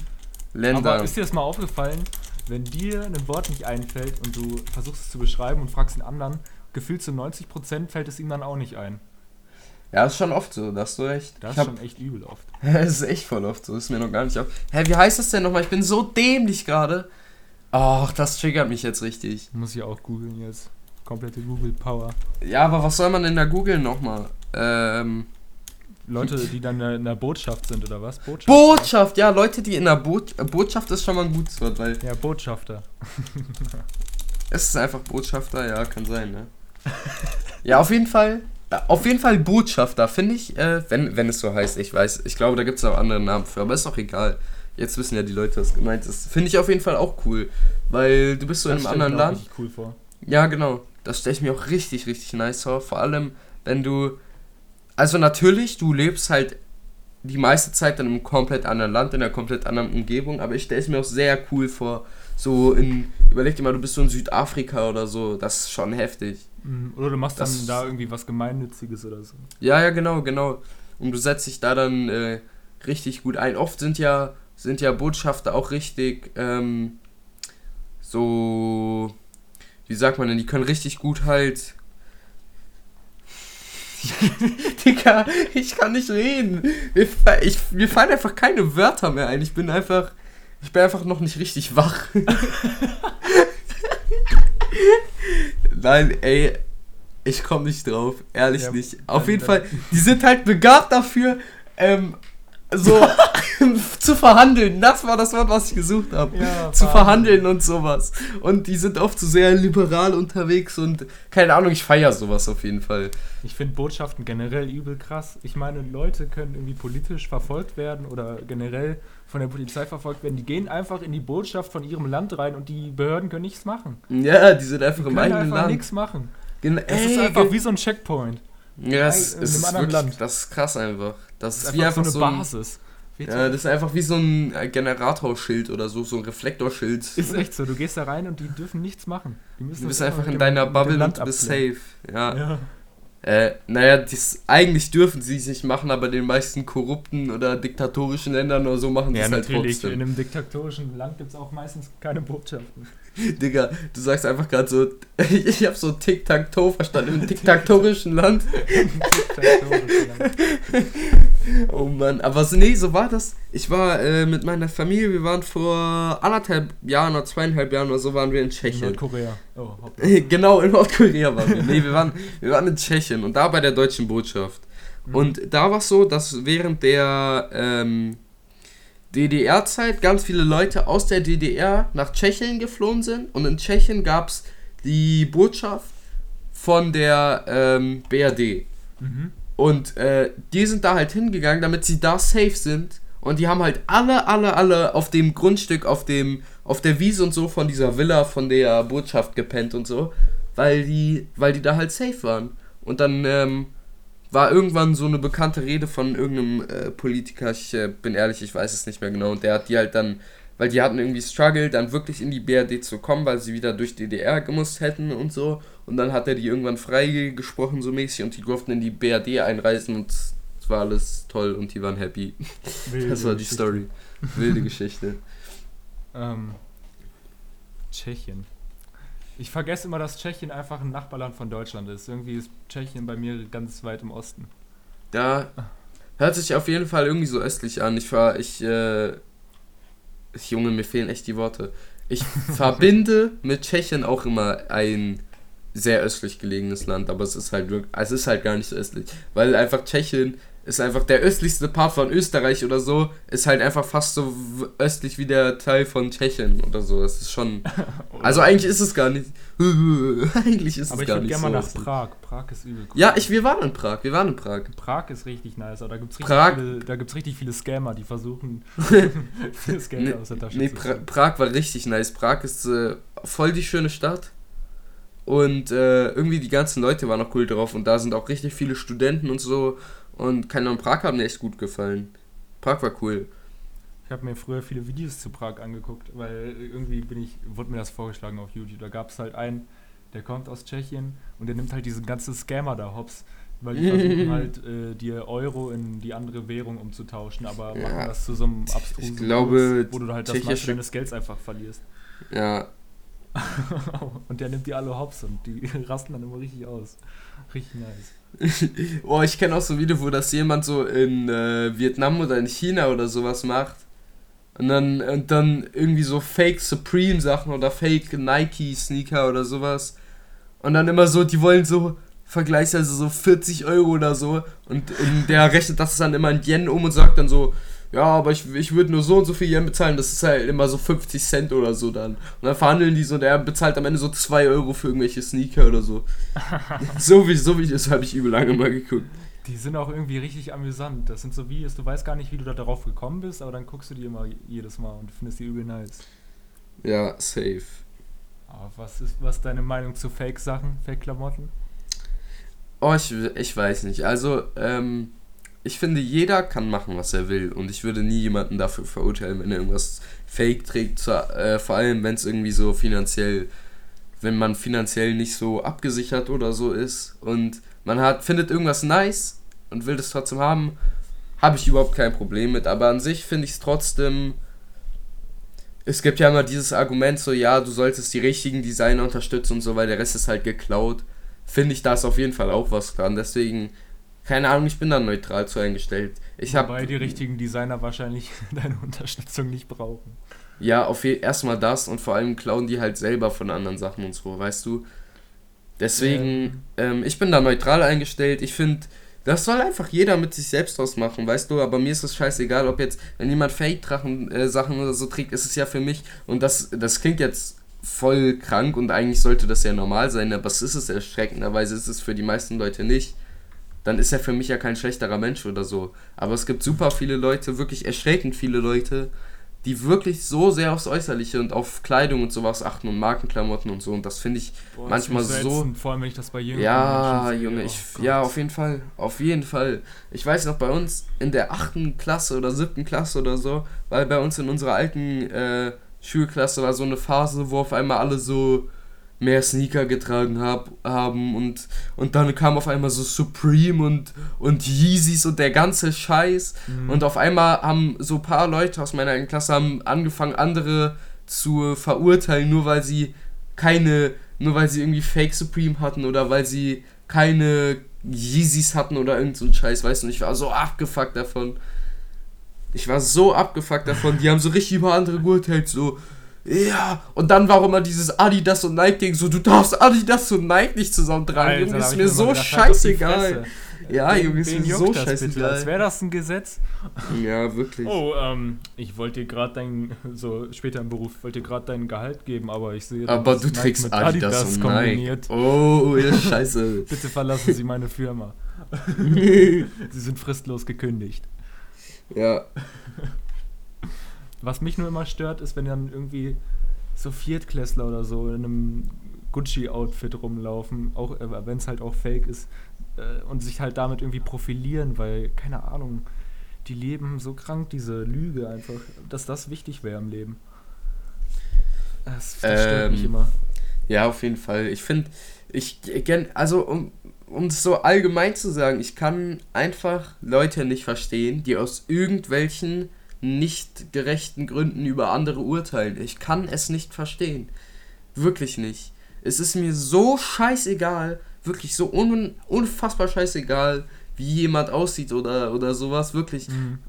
Ländern. Aber ist dir das mal aufgefallen, wenn dir ein Wort nicht einfällt und du versuchst es zu beschreiben und fragst den anderen, gefühlt zu 90% fällt es ihm dann auch nicht ein. Ja, ist schon oft so, da hast du recht. Das ist schon echt übel oft. das ist echt voll oft so, ist mir noch gar nicht auf. Hä, wie heißt das denn nochmal? Ich bin so dämlich gerade. Ach, das triggert mich jetzt richtig. Muss ich auch googeln jetzt. Komplette Google-Power. Ja, aber was soll man denn da googeln nochmal? Ähm. Leute, die dann in der Botschaft sind, oder was? Botschaft, Botschaft ja, Leute, die in der Boot Botschaft ist schon mal ein gutes Wort, weil. Ja, Botschafter. es ist einfach Botschafter, ja, kann sein, ne? ja, auf jeden Fall auf jeden Fall Botschafter, finde ich, äh, wenn, wenn es so heißt. Ich weiß, ich glaube, da gibt es auch andere Namen für, aber ist auch egal. Jetzt wissen ja die Leute, was gemeint ist. Finde ich auf jeden Fall auch cool, weil du bist so das in einem anderen Land. Das cool vor. Ja, genau. Das stelle ich mir auch richtig, richtig nice vor. Vor allem, wenn du. Also, natürlich, du lebst halt die meiste Zeit in einem komplett anderen Land, in einer komplett anderen Umgebung, aber ich stelle es mir auch sehr cool vor. So in. Überleg dir mal, du bist so in Südafrika oder so. Das ist schon heftig. Mhm. Oder du machst das dann da irgendwie was Gemeinnütziges oder so. Ja, ja, genau, genau. Und du setzt dich da dann äh, richtig gut ein. Oft sind ja, sind ja Botschafter auch richtig ähm, so, wie sagt man denn, die können richtig gut halt. Digga, ich kann nicht reden. Mir, ich, mir fallen einfach keine Wörter mehr ein. Ich bin einfach. Ich bin einfach noch nicht richtig wach. Nein, ey. Ich komme nicht drauf, ehrlich ja, nicht. Auf jeden Fall, die sind halt begabt dafür, ähm, so zu verhandeln. Das war das Wort, was ich gesucht habe. Ja, zu verhandeln und sowas. Und die sind oft so sehr liberal unterwegs und keine Ahnung, ich feiere sowas auf jeden Fall. Ich finde Botschaften generell übel krass. Ich meine, Leute können irgendwie politisch verfolgt werden oder generell von der Polizei verfolgt werden. Die gehen einfach in die Botschaft von ihrem Land rein und die Behörden können nichts machen. Ja, die sind einfach die im eigenen einfach Land. nichts machen. Gen das ey, ist einfach wie so ein Checkpoint. Ja, es ist wirklich, Land. das ist krass einfach. Das, das ist, wie einfach so eine Basis. Ja, das ist einfach wie so ein äh, Generatorschild oder so, so ein Reflektorschild. Ist echt so, du gehst da rein und die dürfen nichts machen. du bist einfach in deiner Bubble und du bist safe. Ja. ja. Äh, naja, das, eigentlich dürfen sie es nicht machen, aber in den meisten korrupten oder diktatorischen Ländern oder so machen sie ja, es halt natürlich. trotzdem. In einem diktatorischen Land gibt es auch meistens keine Botschaften. Digga, du sagst einfach gerade so, ich habe so Tic-Tac-Toe verstanden, im diktatorischen Land. oh Mann, aber so, nee, so war das. Ich war äh, mit meiner Familie, wir waren vor anderthalb Jahren oder zweieinhalb Jahren oder so waren wir in Tschechien. In Nordkorea. Oh, genau, in Nordkorea waren wir. Nee, wir waren, wir waren in Tschechien und da bei der deutschen Botschaft. Mhm. Und da war es so, dass während der ähm, DDR-Zeit ganz viele Leute aus der DDR nach Tschechien geflohen sind und in Tschechien gab es die Botschaft von der ähm, BRD. Mhm. Und äh, die sind da halt hingegangen, damit sie da safe sind. Und die haben halt alle, alle, alle auf dem Grundstück, auf dem, auf der Wiese und so von dieser Villa von der Botschaft gepennt und so, weil die, weil die da halt safe waren. Und dann ähm, war irgendwann so eine bekannte Rede von irgendeinem äh, Politiker, ich äh, bin ehrlich, ich weiß es nicht mehr genau, und der hat die halt dann, weil die hatten irgendwie Struggle, dann wirklich in die BRD zu kommen, weil sie wieder durch DDR gemusst hätten und so, und dann hat er die irgendwann freigesprochen so mäßig und die durften in die BRD einreisen und es war alles toll und die waren happy. Wilde das war die Geschichte. Story. Wilde Geschichte. ähm, Tschechien. Ich vergesse immer, dass Tschechien einfach ein Nachbarland von Deutschland ist. Irgendwie ist Tschechien bei mir ganz weit im Osten. Da hört sich auf jeden Fall irgendwie so östlich an. Ich war, ich, äh, Junge, mir fehlen echt die Worte. Ich verbinde mit Tschechien auch immer ein sehr östlich gelegenes Land, aber es ist halt wirklich, es ist halt gar nicht so östlich, weil einfach Tschechien ist einfach der östlichste Part von Österreich oder so, ist halt einfach fast so östlich wie der Teil von Tschechien oder so. Das ist schon. also eigentlich ist es gar nicht. eigentlich ist aber es gar nicht so. Aber ich würde gerne mal nach Prag. Prag ist übel cool. Ja, ich, wir waren in Prag. Wir waren in Prag. Prag ist richtig nice, aber da gibt es richtig, viele, richtig viele Scammer, die versuchen, das Geld nee, aus der Tasche nee, zu pra Prag war richtig nice. Prag ist äh, voll die schöne Stadt. Und äh, irgendwie die ganzen Leute waren auch cool drauf und da sind auch richtig viele Studenten und so. Und keine Ahnung, Prag hat mir echt gut gefallen. Prag war cool. Ich habe mir früher viele Videos zu Prag angeguckt, weil irgendwie bin ich, wurde mir das vorgeschlagen auf YouTube. Da gab es halt einen, der kommt aus Tschechien und der nimmt halt diesen ganzen Scammer da hops, weil die versuchen halt äh, dir Euro in die andere Währung umzutauschen, aber ja. machen das zu so einem abstrusen ich glaube, Kurs, wo du halt das meiste deines Gelds einfach verlierst. Ja. und der nimmt die alle hops und die rasten dann immer richtig aus. Richtig nice. Boah, ich kenne auch so Video, wo das jemand so in äh, Vietnam oder in China oder sowas macht. Und dann, und dann irgendwie so Fake Supreme Sachen oder Fake Nike Sneaker oder sowas. Und dann immer so, die wollen so vergleichsweise so 40 Euro oder so. Und der rechnet das dann immer in Yen um und sagt dann so, ja, aber ich, ich würde nur so und so viel Yen bezahlen, das ist halt immer so 50 Cent oder so dann. Und dann verhandeln die so und er bezahlt am Ende so 2 Euro für irgendwelche Sneaker oder so. so wie, so wie das habe ich übel lange mal geguckt. Die sind auch irgendwie richtig amüsant. Das sind so Videos, du weißt gar nicht, wie du da darauf gekommen bist, aber dann guckst du die immer jedes Mal und findest die übel nice. Ja, safe. Aber was ist was ist deine Meinung zu Fake-Sachen, Fake-Klamotten? Oh, ich, ich weiß nicht. Also, ähm, ich finde, jeder kann machen, was er will. Und ich würde nie jemanden dafür verurteilen, wenn er irgendwas fake trägt. Äh, vor allem, wenn es irgendwie so finanziell, wenn man finanziell nicht so abgesichert oder so ist. Und man hat, findet irgendwas nice und will das trotzdem haben, habe ich überhaupt kein Problem mit. Aber an sich finde ich es trotzdem. Es gibt ja immer dieses Argument, so ja, du solltest die richtigen Designer unterstützen und so, weil der Rest ist halt geklaut. Finde ich da ist auf jeden Fall auch was dran. Deswegen keine Ahnung, ich bin da neutral zu eingestellt. Ich Wobei die richtigen Designer wahrscheinlich deine Unterstützung nicht brauchen. Ja, auf erstmal das und vor allem klauen die halt selber von anderen Sachen und so, weißt du? Deswegen, ähm, ähm ich bin da neutral eingestellt. Ich finde, das soll einfach jeder mit sich selbst ausmachen, weißt du? Aber mir ist es scheißegal, ob jetzt, wenn jemand Fake-Drachen-Sachen äh, oder so trägt, ist es ja für mich, und das, das klingt jetzt voll krank und eigentlich sollte das ja normal sein, aber es ist es erschreckenderweise, ist es für die meisten Leute nicht. Dann ist er für mich ja kein schlechterer Mensch oder so. Aber es gibt super viele Leute, wirklich erschreckend viele Leute, die wirklich so sehr aufs Äußerliche und auf Kleidung und sowas achten und Markenklamotten und so. Und das finde ich Boah, manchmal so. Vor allem, wenn ich das bei Jüngeren Ja, Junge, ich, oh ja, auf jeden Fall. Auf jeden Fall. Ich weiß noch, bei uns in der achten Klasse oder siebten Klasse oder so, weil bei uns in unserer alten äh, Schulklasse war so eine Phase, wo auf einmal alle so mehr Sneaker getragen hab, haben und, und dann kam auf einmal so Supreme und, und Yeezys und der ganze Scheiß mhm. und auf einmal haben so ein paar Leute aus meiner Klasse haben angefangen, andere zu verurteilen, nur weil sie keine, nur weil sie irgendwie Fake Supreme hatten oder weil sie keine Yeezys hatten oder irgend so ein Scheiß, weißt du, und ich war so abgefuckt davon. Ich war so abgefuckt davon, die haben so richtig über andere geurteilt, so, ja, und dann war immer dieses Adidas und Nike-Ding, so, du darfst Adidas und Nike nicht zusammen tragen, Junge, ist mir so gedacht, scheißegal. Ja, Junge, ist mir so scheißegal. Als wäre das ein Gesetz. Ja, wirklich. Oh, ähm, ich wollte dir gerade dein, so später im Beruf, wollte dir gerade dein Gehalt geben, aber ich sehe, aber du trägst Adidas, Adidas und kombiniert. Nike. Oh, ja, scheiße. Bitte verlassen Sie meine Firma. Sie sind fristlos gekündigt. Ja. Was mich nur immer stört, ist, wenn dann irgendwie so Viertklässler oder so in einem Gucci-Outfit rumlaufen, auch äh, wenn es halt auch fake ist, äh, und sich halt damit irgendwie profilieren, weil, keine Ahnung, die leben so krank, diese Lüge einfach, dass das wichtig wäre im Leben. Das, das ähm, stört mich immer. Ja, auf jeden Fall. Ich finde, ich also um, um es so allgemein zu sagen, ich kann einfach Leute nicht verstehen, die aus irgendwelchen nicht gerechten Gründen über andere urteilen. Ich kann es nicht verstehen. Wirklich nicht. Es ist mir so scheißegal, wirklich so un unfassbar scheißegal, wie jemand aussieht oder, oder sowas, wirklich. Mhm.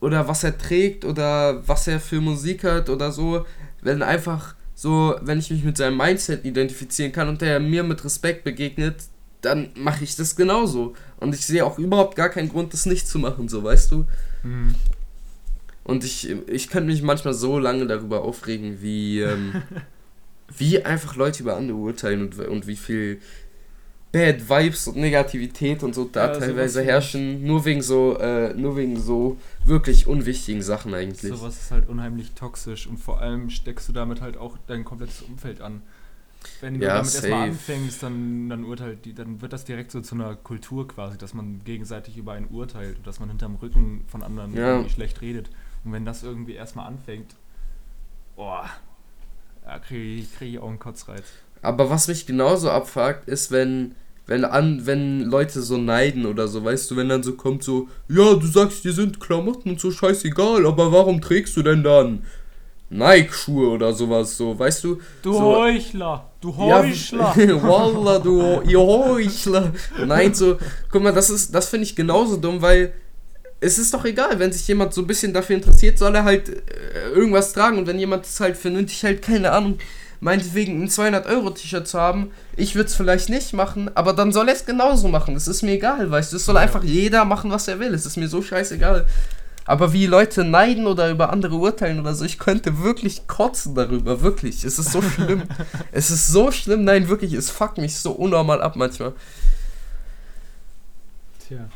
Oder was er trägt oder was er für Musik hört oder so. Wenn einfach so, wenn ich mich mit seinem Mindset identifizieren kann und der mir mit Respekt begegnet, dann mache ich das genauso. Und ich sehe auch überhaupt gar keinen Grund, das nicht zu machen, so weißt du. Mhm. Und ich, ich könnte mich manchmal so lange darüber aufregen, wie, ähm, wie einfach Leute über andere urteilen und, und wie viel Bad Vibes und Negativität und so da ja, teilweise herrschen, nur wegen so, äh, nur wegen so wirklich unwichtigen Sachen eigentlich. Sowas ist halt unheimlich toxisch und vor allem steckst du damit halt auch dein komplettes Umfeld an. Wenn du ja, damit erstmal anfängst, dann, dann urteilt die, dann wird das direkt so zu einer Kultur quasi, dass man gegenseitig über einen urteilt und dass man hinterm Rücken von anderen ja. schlecht redet. Und wenn das irgendwie erstmal anfängt, boah, da kriege ich, krieg ich auch einen Kotzreiz. Aber was mich genauso abfuckt, ist, wenn, wenn, an, wenn Leute so neiden oder so, weißt du, wenn dann so kommt so, ja, du sagst, dir sind Klamotten und so scheißegal, aber warum trägst du denn dann Nike-Schuhe oder sowas so, weißt du? Du so, Heuchler, du Heuchler. Ja, Wallah, du ihr Heuchler. Nein, so, guck mal, das ist, das finde ich genauso dumm, weil es ist doch egal, wenn sich jemand so ein bisschen dafür interessiert, soll er halt äh, irgendwas tragen. Und wenn jemand es halt vernünftig halt, keine Ahnung, meinetwegen ein 200-Euro-T-Shirt zu haben, ich würde es vielleicht nicht machen, aber dann soll er es genauso machen. Es ist mir egal, weißt du. Es soll einfach jeder machen, was er will. Es ist mir so scheißegal. Aber wie Leute neiden oder über andere urteilen oder so, ich könnte wirklich kotzen darüber, wirklich. Es ist so schlimm. es ist so schlimm, nein, wirklich, es fuckt mich so unnormal ab manchmal. Tja.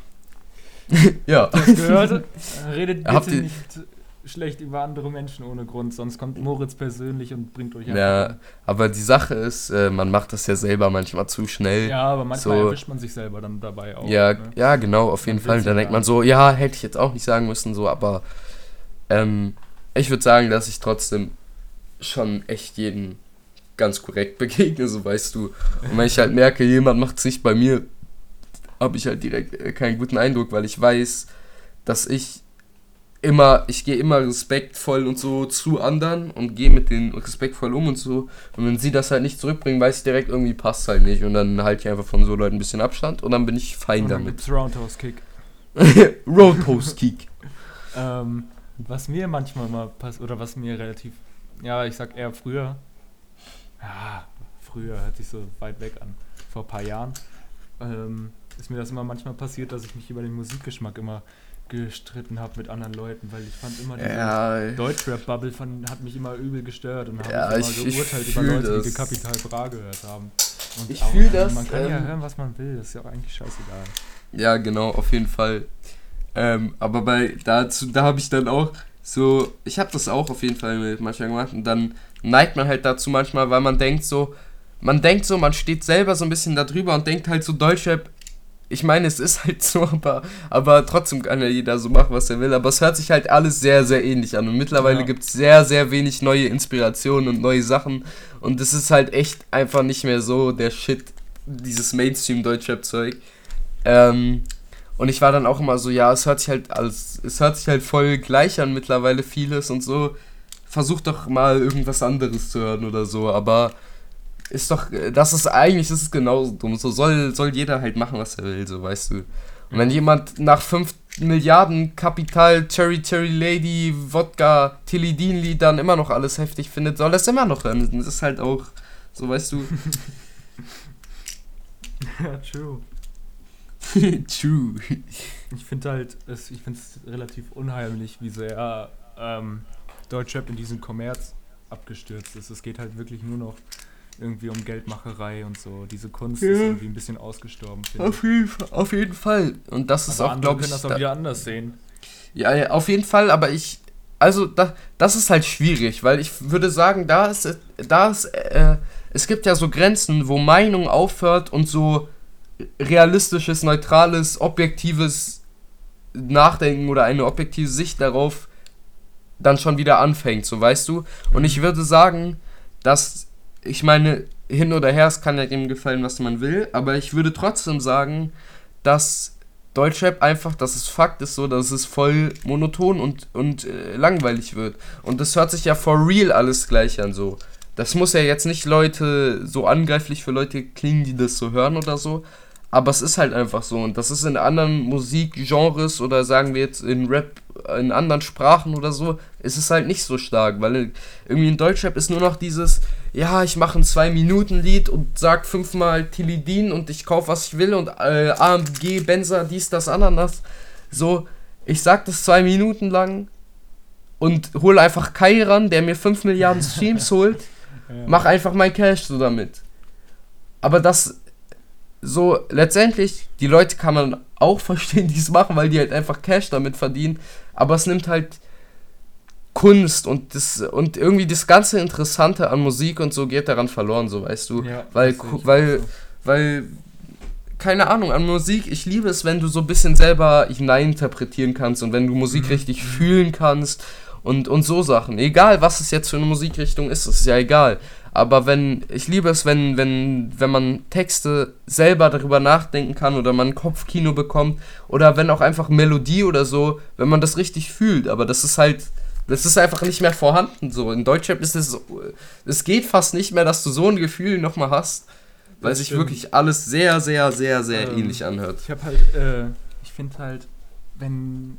ja. Das gehört, redet bitte nicht schlecht über andere Menschen ohne Grund, sonst kommt Moritz persönlich und bringt euch Ja, an. aber die Sache ist, äh, man macht das ja selber manchmal zu schnell. Ja, aber manchmal so. erwischt man sich selber dann dabei auch. Ja, ne? ja genau, auf jeden Fall. Dann denkt man so, ja, hätte ich jetzt auch nicht sagen müssen, so, aber ähm, ich würde sagen, dass ich trotzdem schon echt jeden ganz korrekt begegne, so weißt du. Und wenn ich halt merke, jemand macht sich bei mir habe ich halt direkt äh, keinen guten Eindruck, weil ich weiß, dass ich immer, ich gehe immer respektvoll und so zu anderen und gehe mit denen respektvoll um und so. Und wenn sie das halt nicht zurückbringen, weiß ich direkt, irgendwie passt halt nicht. Und dann halte ich einfach von so Leuten ein bisschen Abstand und dann bin ich fein und damit. Gibt's Roundhouse Kick. Roundhouse Kick. ähm, was mir manchmal mal passt, oder was mir relativ, ja, ich sag eher früher, ja, früher, hört sich so weit weg an, vor ein paar Jahren, ähm, ist mir das immer manchmal passiert, dass ich mich über den Musikgeschmack immer gestritten habe mit anderen Leuten, weil ich fand immer diese ja, Deutschrap-Bubble hat mich immer übel gestört und habe ja, immer ich, geurteilt über Leute, das. die Kapital Bra gehört haben. Und ich fühle das. Man kann ähm, ja hören, was man will, das ist ja auch eigentlich scheißegal. Ja, genau, auf jeden Fall. Ähm, aber bei dazu, da habe ich dann auch so, ich habe das auch auf jeden Fall manchmal gemacht und dann neigt man halt dazu manchmal, weil man denkt so, man denkt so, man steht selber so ein bisschen darüber und denkt halt so, Deutschrap ich meine, es ist halt so, aber, aber trotzdem kann ja jeder so machen, was er will. Aber es hört sich halt alles sehr, sehr ähnlich an. Und mittlerweile ja. gibt es sehr, sehr wenig neue Inspirationen und neue Sachen. Und es ist halt echt einfach nicht mehr so der Shit, dieses Mainstream-Deutschrap-Zeug. Ähm, und ich war dann auch immer so, ja, es hört sich halt alles, es hört sich halt voll gleich an mittlerweile vieles und so. Versuch doch mal irgendwas anderes zu hören oder so. Aber ist doch, das ist eigentlich, das ist genauso dumm. So soll, soll jeder halt machen, was er will, so weißt du. Und wenn jemand nach 5 Milliarden Kapital, Cherry Cherry Lady, Wodka, Tilidin Liedern immer noch alles heftig findet, soll er es immer noch hören. Das ist halt auch, so weißt du. ja, true. true. Ich finde halt, es, ich finde es relativ unheimlich, wie sehr ähm, Deutschrap in diesen Kommerz abgestürzt ist. Es geht halt wirklich nur noch irgendwie um Geldmacherei und so. Diese Kunst ja. ist irgendwie ein bisschen ausgestorben. Auf jeden, Fall, auf jeden Fall. Und das ist aber auch, glaube ich. können das auch da, wieder anders sehen. Ja, ja, auf jeden Fall, aber ich. Also, da, das ist halt schwierig, weil ich würde sagen, da ist. Da ist äh, es gibt ja so Grenzen, wo Meinung aufhört und so realistisches, neutrales, objektives Nachdenken oder eine objektive Sicht darauf dann schon wieder anfängt, so weißt du. Und ich würde sagen, dass ich meine, hin oder her, es kann ja dem gefallen, was man will, aber ich würde trotzdem sagen, dass Deutschrap einfach, dass es Fakt ist so, dass es voll monoton und, und äh, langweilig wird. Und das hört sich ja for real alles gleich an so. Das muss ja jetzt nicht Leute so angreiflich für Leute klingen, die das so hören oder so. Aber es ist halt einfach so. Und das ist in anderen Musikgenres oder sagen wir jetzt in Rap, in anderen Sprachen oder so, ist es halt nicht so stark. Weil irgendwie in Deutschrap ist nur noch dieses, ja, ich mache ein 2-Minuten-Lied und sag fünfmal Tilidin und ich kauf was ich will und äh, AMG, Benzer, dies, das, Ananas. So, ich sag das zwei Minuten lang und hole einfach Kai ran, der mir 5 Milliarden Streams holt. Mach einfach mein Cash so damit. Aber das so, letztendlich, die Leute kann man auch verstehen, die es machen, weil die halt einfach Cash damit verdienen. Aber es nimmt halt Kunst und das und irgendwie das ganze Interessante an Musik und so geht daran verloren, so weißt du. Ja, weil, weil, weil, keine Ahnung, an Musik, ich liebe es, wenn du so ein bisschen selber hineininterpretieren kannst und wenn du Musik mhm. richtig mhm. fühlen kannst und, und so Sachen. Egal, was es jetzt für eine Musikrichtung ist, ist ja egal. Aber wenn, ich liebe es, wenn, wenn, wenn man Texte selber darüber nachdenken kann oder man Kopfkino bekommt oder wenn auch einfach Melodie oder so, wenn man das richtig fühlt. Aber das ist halt, das ist einfach nicht mehr vorhanden so. In Deutschrap ist es, es geht fast nicht mehr, dass du so ein Gefühl nochmal hast, weil das sich stimmt. wirklich alles sehr, sehr, sehr, sehr ähm, ähnlich anhört. Ich habe halt, äh, ich finde halt, wenn,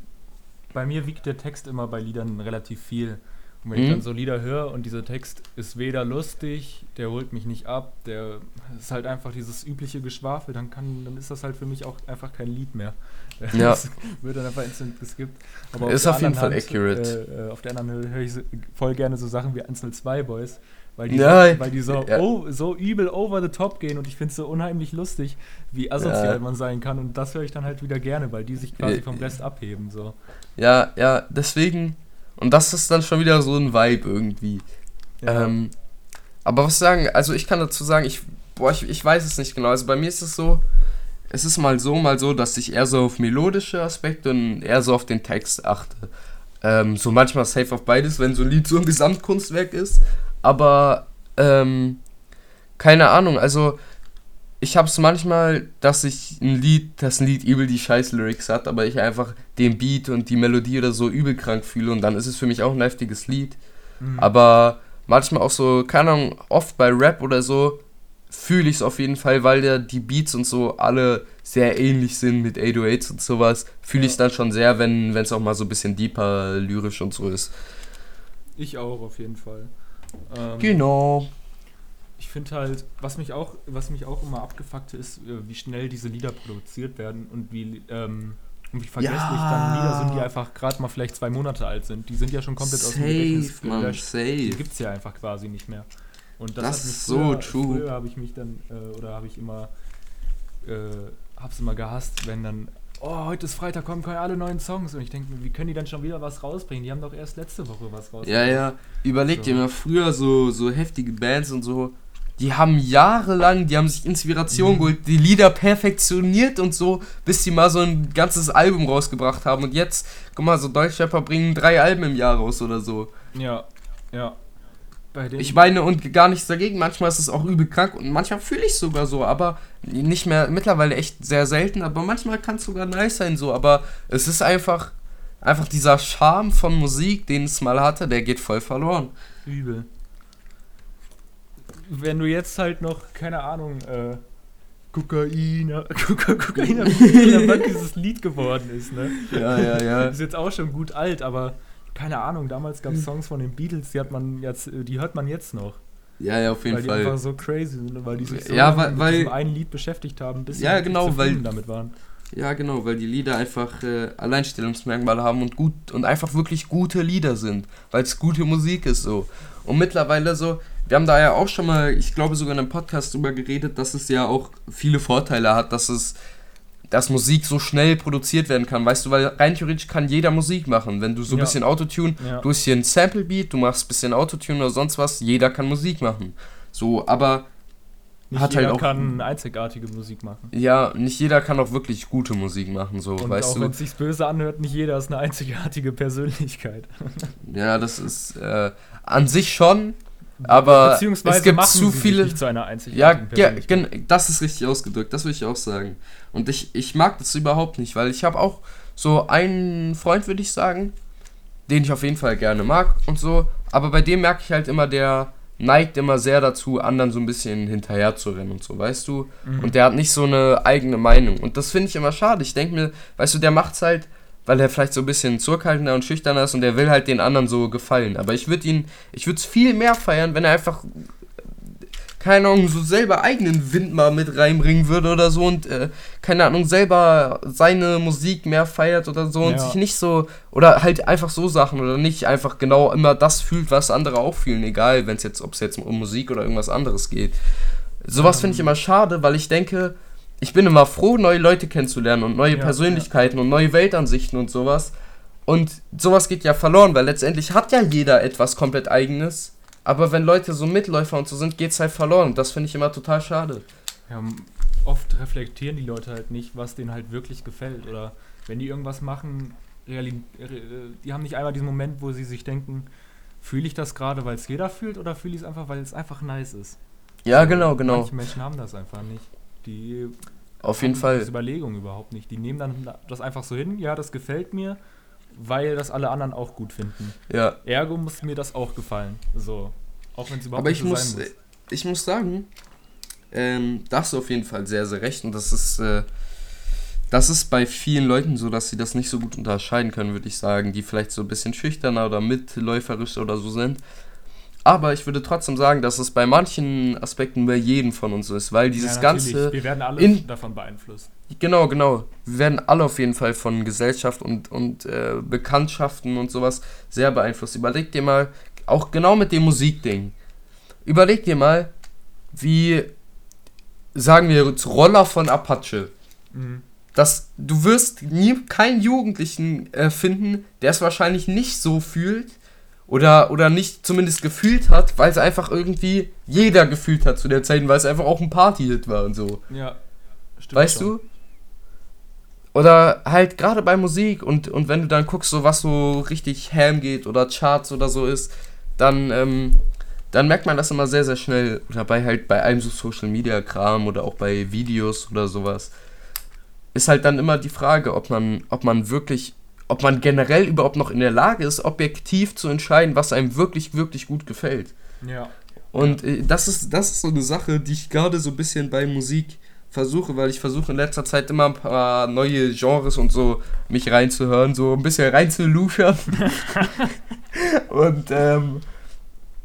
bei mir wiegt der Text immer bei Liedern relativ viel. Und wenn mhm. ich dann so Lieder höre und dieser Text ist weder lustig, der holt mich nicht ab, der ist halt einfach dieses übliche Geschwafel, dann kann, dann ist das halt für mich auch einfach kein Lied mehr. Ja. Das wird dann einfach instant geskippt. Aber ist auf, auf jeden Fall Hand, accurate. Äh, auf der anderen Höre höre ich voll gerne so Sachen wie 102 Boys. Weil die, ja, so, weil die so, ja. oh, so übel over the top gehen und ich finde es so unheimlich lustig, wie asozial ja. man sein kann und das höre ich dann halt wieder gerne, weil die sich quasi vom Rest abheben. So. Ja, ja, deswegen, und das ist dann schon wieder so ein Vibe irgendwie. Ja. Ähm, aber was sagen, also ich kann dazu sagen, ich, boah, ich, ich weiß es nicht genau. Also bei mir ist es so, es ist mal so, mal so, dass ich eher so auf melodische Aspekte und eher so auf den Text achte. Ähm, so manchmal safe auf beides, wenn so ein Lied so ein Gesamtkunstwerk ist. Aber, ähm, keine Ahnung, also ich habe es manchmal, dass ich ein Lied, dass ein Lied übel die scheiß Lyrics hat, aber ich einfach den Beat und die Melodie oder so übel krank fühle und dann ist es für mich auch ein heftiges Lied. Mhm. Aber manchmal auch so, keine Ahnung, oft bei Rap oder so fühle ich es auf jeden Fall, weil ja die Beats und so alle sehr ähnlich sind mit 808s und sowas. Fühle ich es dann schon sehr, wenn es auch mal so ein bisschen deeper lyrisch und so ist. Ich auch, auf jeden Fall. Ähm, genau. ich finde halt, was mich auch, was mich auch immer abgefuckt ist, äh, wie schnell diese Lieder produziert werden und wie, ähm, und wie vergesslich ja. dann Lieder sind, die einfach gerade mal vielleicht zwei Monate alt sind. Die sind ja schon komplett safe, aus dem Gedächtnis gelöscht. Safe. Die gibt es ja einfach quasi nicht mehr. Und das, das ist früher, so true. Früher habe ich mich dann, äh, oder habe ich immer, äh, hab's immer gehasst, wenn dann oh, heute ist Freitag, kommen alle neuen Songs. Und ich denke mir, wie können die dann schon wieder was rausbringen? Die haben doch erst letzte Woche was rausgebracht. Ja, ja. Überleg so. dir mal, früher so, so heftige Bands und so, die haben jahrelang, die haben sich Inspiration mhm. geholt, die Lieder perfektioniert und so, bis sie mal so ein ganzes Album rausgebracht haben. Und jetzt, guck mal, so Deutschrapper bringen drei Alben im Jahr raus oder so. Ja, ja. ich meine, und gar nichts dagegen. Manchmal ist es auch übel krank und manchmal fühle ich sogar so, aber nicht mehr, mittlerweile echt sehr selten, aber manchmal kann es sogar nice sein so. Aber es ist einfach, einfach dieser Charme von Musik, den es mal hatte, der geht voll verloren. Übel wenn du jetzt halt noch, keine Ahnung, äh, Kokaina, Kokaina, wann dieses Lied geworden ist, ne? Ja, ja, ja. Ist jetzt auch schon gut alt, aber keine Ahnung, damals gab es Songs von den Beatles, die hat man jetzt, die hört man jetzt noch. Ja, ja, auf jeden weil Fall. Weil die einfach so crazy sind, weil die sich so ja, weil, mit diesem einen Lied beschäftigt haben, bis ja, sie genau, weil, damit waren. Ja, genau, weil die Lieder einfach äh, Alleinstellungsmerkmale haben und gut und einfach wirklich gute Lieder sind, weil es gute Musik ist so. Und mittlerweile so, wir haben da ja auch schon mal, ich glaube sogar in einem Podcast drüber geredet, dass es ja auch viele Vorteile hat, dass es dass Musik so schnell produziert werden kann, weißt du, weil rein theoretisch kann jeder Musik machen. Wenn du so ein ja. bisschen Autotune, ja. du hast hier ein Sample Beat, du machst ein bisschen Autotune oder sonst was, jeder kann Musik machen. So, aber nicht hat jeder halt auch, kann einzigartige Musik machen. Ja, nicht jeder kann auch wirklich gute Musik machen, so, Und weißt auch du. wenn es sich böse anhört, nicht jeder ist eine einzigartige Persönlichkeit. ja, das ist äh, an sich schon, aber es gibt zu viele. zu einer ja, ja, das ist richtig ausgedrückt, das würde ich auch sagen. Und ich, ich mag das überhaupt nicht, weil ich habe auch so einen Freund, würde ich sagen, den ich auf jeden Fall gerne mag und so. Aber bei dem merke ich halt immer, der neigt immer sehr dazu, anderen so ein bisschen hinterher zu rennen und so, weißt du? Mhm. Und der hat nicht so eine eigene Meinung. Und das finde ich immer schade. Ich denke mir, weißt du, der macht's halt weil er vielleicht so ein bisschen zurückhaltender und schüchterner ist und der will halt den anderen so gefallen. Aber ich würde ihn, ich würde es viel mehr feiern, wenn er einfach, keine Ahnung, so selber eigenen Wind mal mit reinbringen würde oder so und, äh, keine Ahnung, selber seine Musik mehr feiert oder so und sich nicht so, oder halt einfach so Sachen oder nicht einfach genau immer das fühlt, was andere auch fühlen, egal, wenn es jetzt, ob es jetzt um Musik oder irgendwas anderes geht. Sowas finde ich immer schade, weil ich denke, ich bin immer froh, neue Leute kennenzulernen und neue ja, Persönlichkeiten ja. und neue Weltansichten und sowas. Und sowas geht ja verloren, weil letztendlich hat ja jeder etwas komplett eigenes. Aber wenn Leute so Mitläufer und so sind, geht's halt verloren. Und das finde ich immer total schade. Ja, oft reflektieren die Leute halt nicht, was denen halt wirklich gefällt. Oder wenn die irgendwas machen, die haben nicht einmal diesen Moment, wo sie sich denken, fühle ich das gerade, weil es jeder fühlt, oder fühle ich es einfach, weil es einfach nice ist. Ja, genau, genau. Manche Menschen haben das einfach nicht. Die auf jeden Fall. Diese Überlegung überhaupt nicht. Die nehmen dann das einfach so hin, ja, das gefällt mir, weil das alle anderen auch gut finden. Ja. Ergo muss mir das auch gefallen. So. Auch wenn es überhaupt Aber nicht so muss, sein muss. Ich muss sagen, ähm, das ist auf jeden Fall sehr, sehr recht. Und das ist, äh, das ist bei vielen Leuten so, dass sie das nicht so gut unterscheiden können, würde ich sagen, die vielleicht so ein bisschen schüchterner oder mitläuferisch oder so sind. Aber ich würde trotzdem sagen, dass es bei manchen Aspekten bei jedem von uns ist, weil dieses ja, ganze. Wir werden alle in, davon beeinflusst. Genau, genau. Wir werden alle auf jeden Fall von Gesellschaft und, und äh, Bekanntschaften und sowas sehr beeinflusst. Überleg dir mal, auch genau mit dem Musikding. Überleg dir mal, wie, sagen wir jetzt, Roller von Apache. Mhm. Das, du wirst nie keinen Jugendlichen äh, finden, der es wahrscheinlich nicht so fühlt, oder, oder nicht zumindest gefühlt hat, weil es einfach irgendwie jeder gefühlt hat zu der Zeit, weil es einfach auch ein Party-Hit war und so. Ja, stimmt. Weißt schon. du? Oder halt gerade bei Musik und, und wenn du dann guckst, so was so richtig ham geht oder Charts oder so ist, dann, ähm, dann merkt man das immer sehr, sehr schnell. Oder bei halt bei einem so Social Media Kram oder auch bei Videos oder sowas. Ist halt dann immer die Frage, ob man, ob man wirklich ob man generell überhaupt noch in der Lage ist, objektiv zu entscheiden, was einem wirklich, wirklich gut gefällt. Ja. Und äh, das, ist, das ist so eine Sache, die ich gerade so ein bisschen bei Musik versuche, weil ich versuche in letzter Zeit immer ein paar neue Genres und so mich reinzuhören, so ein bisschen reinzuluschern. und, ähm,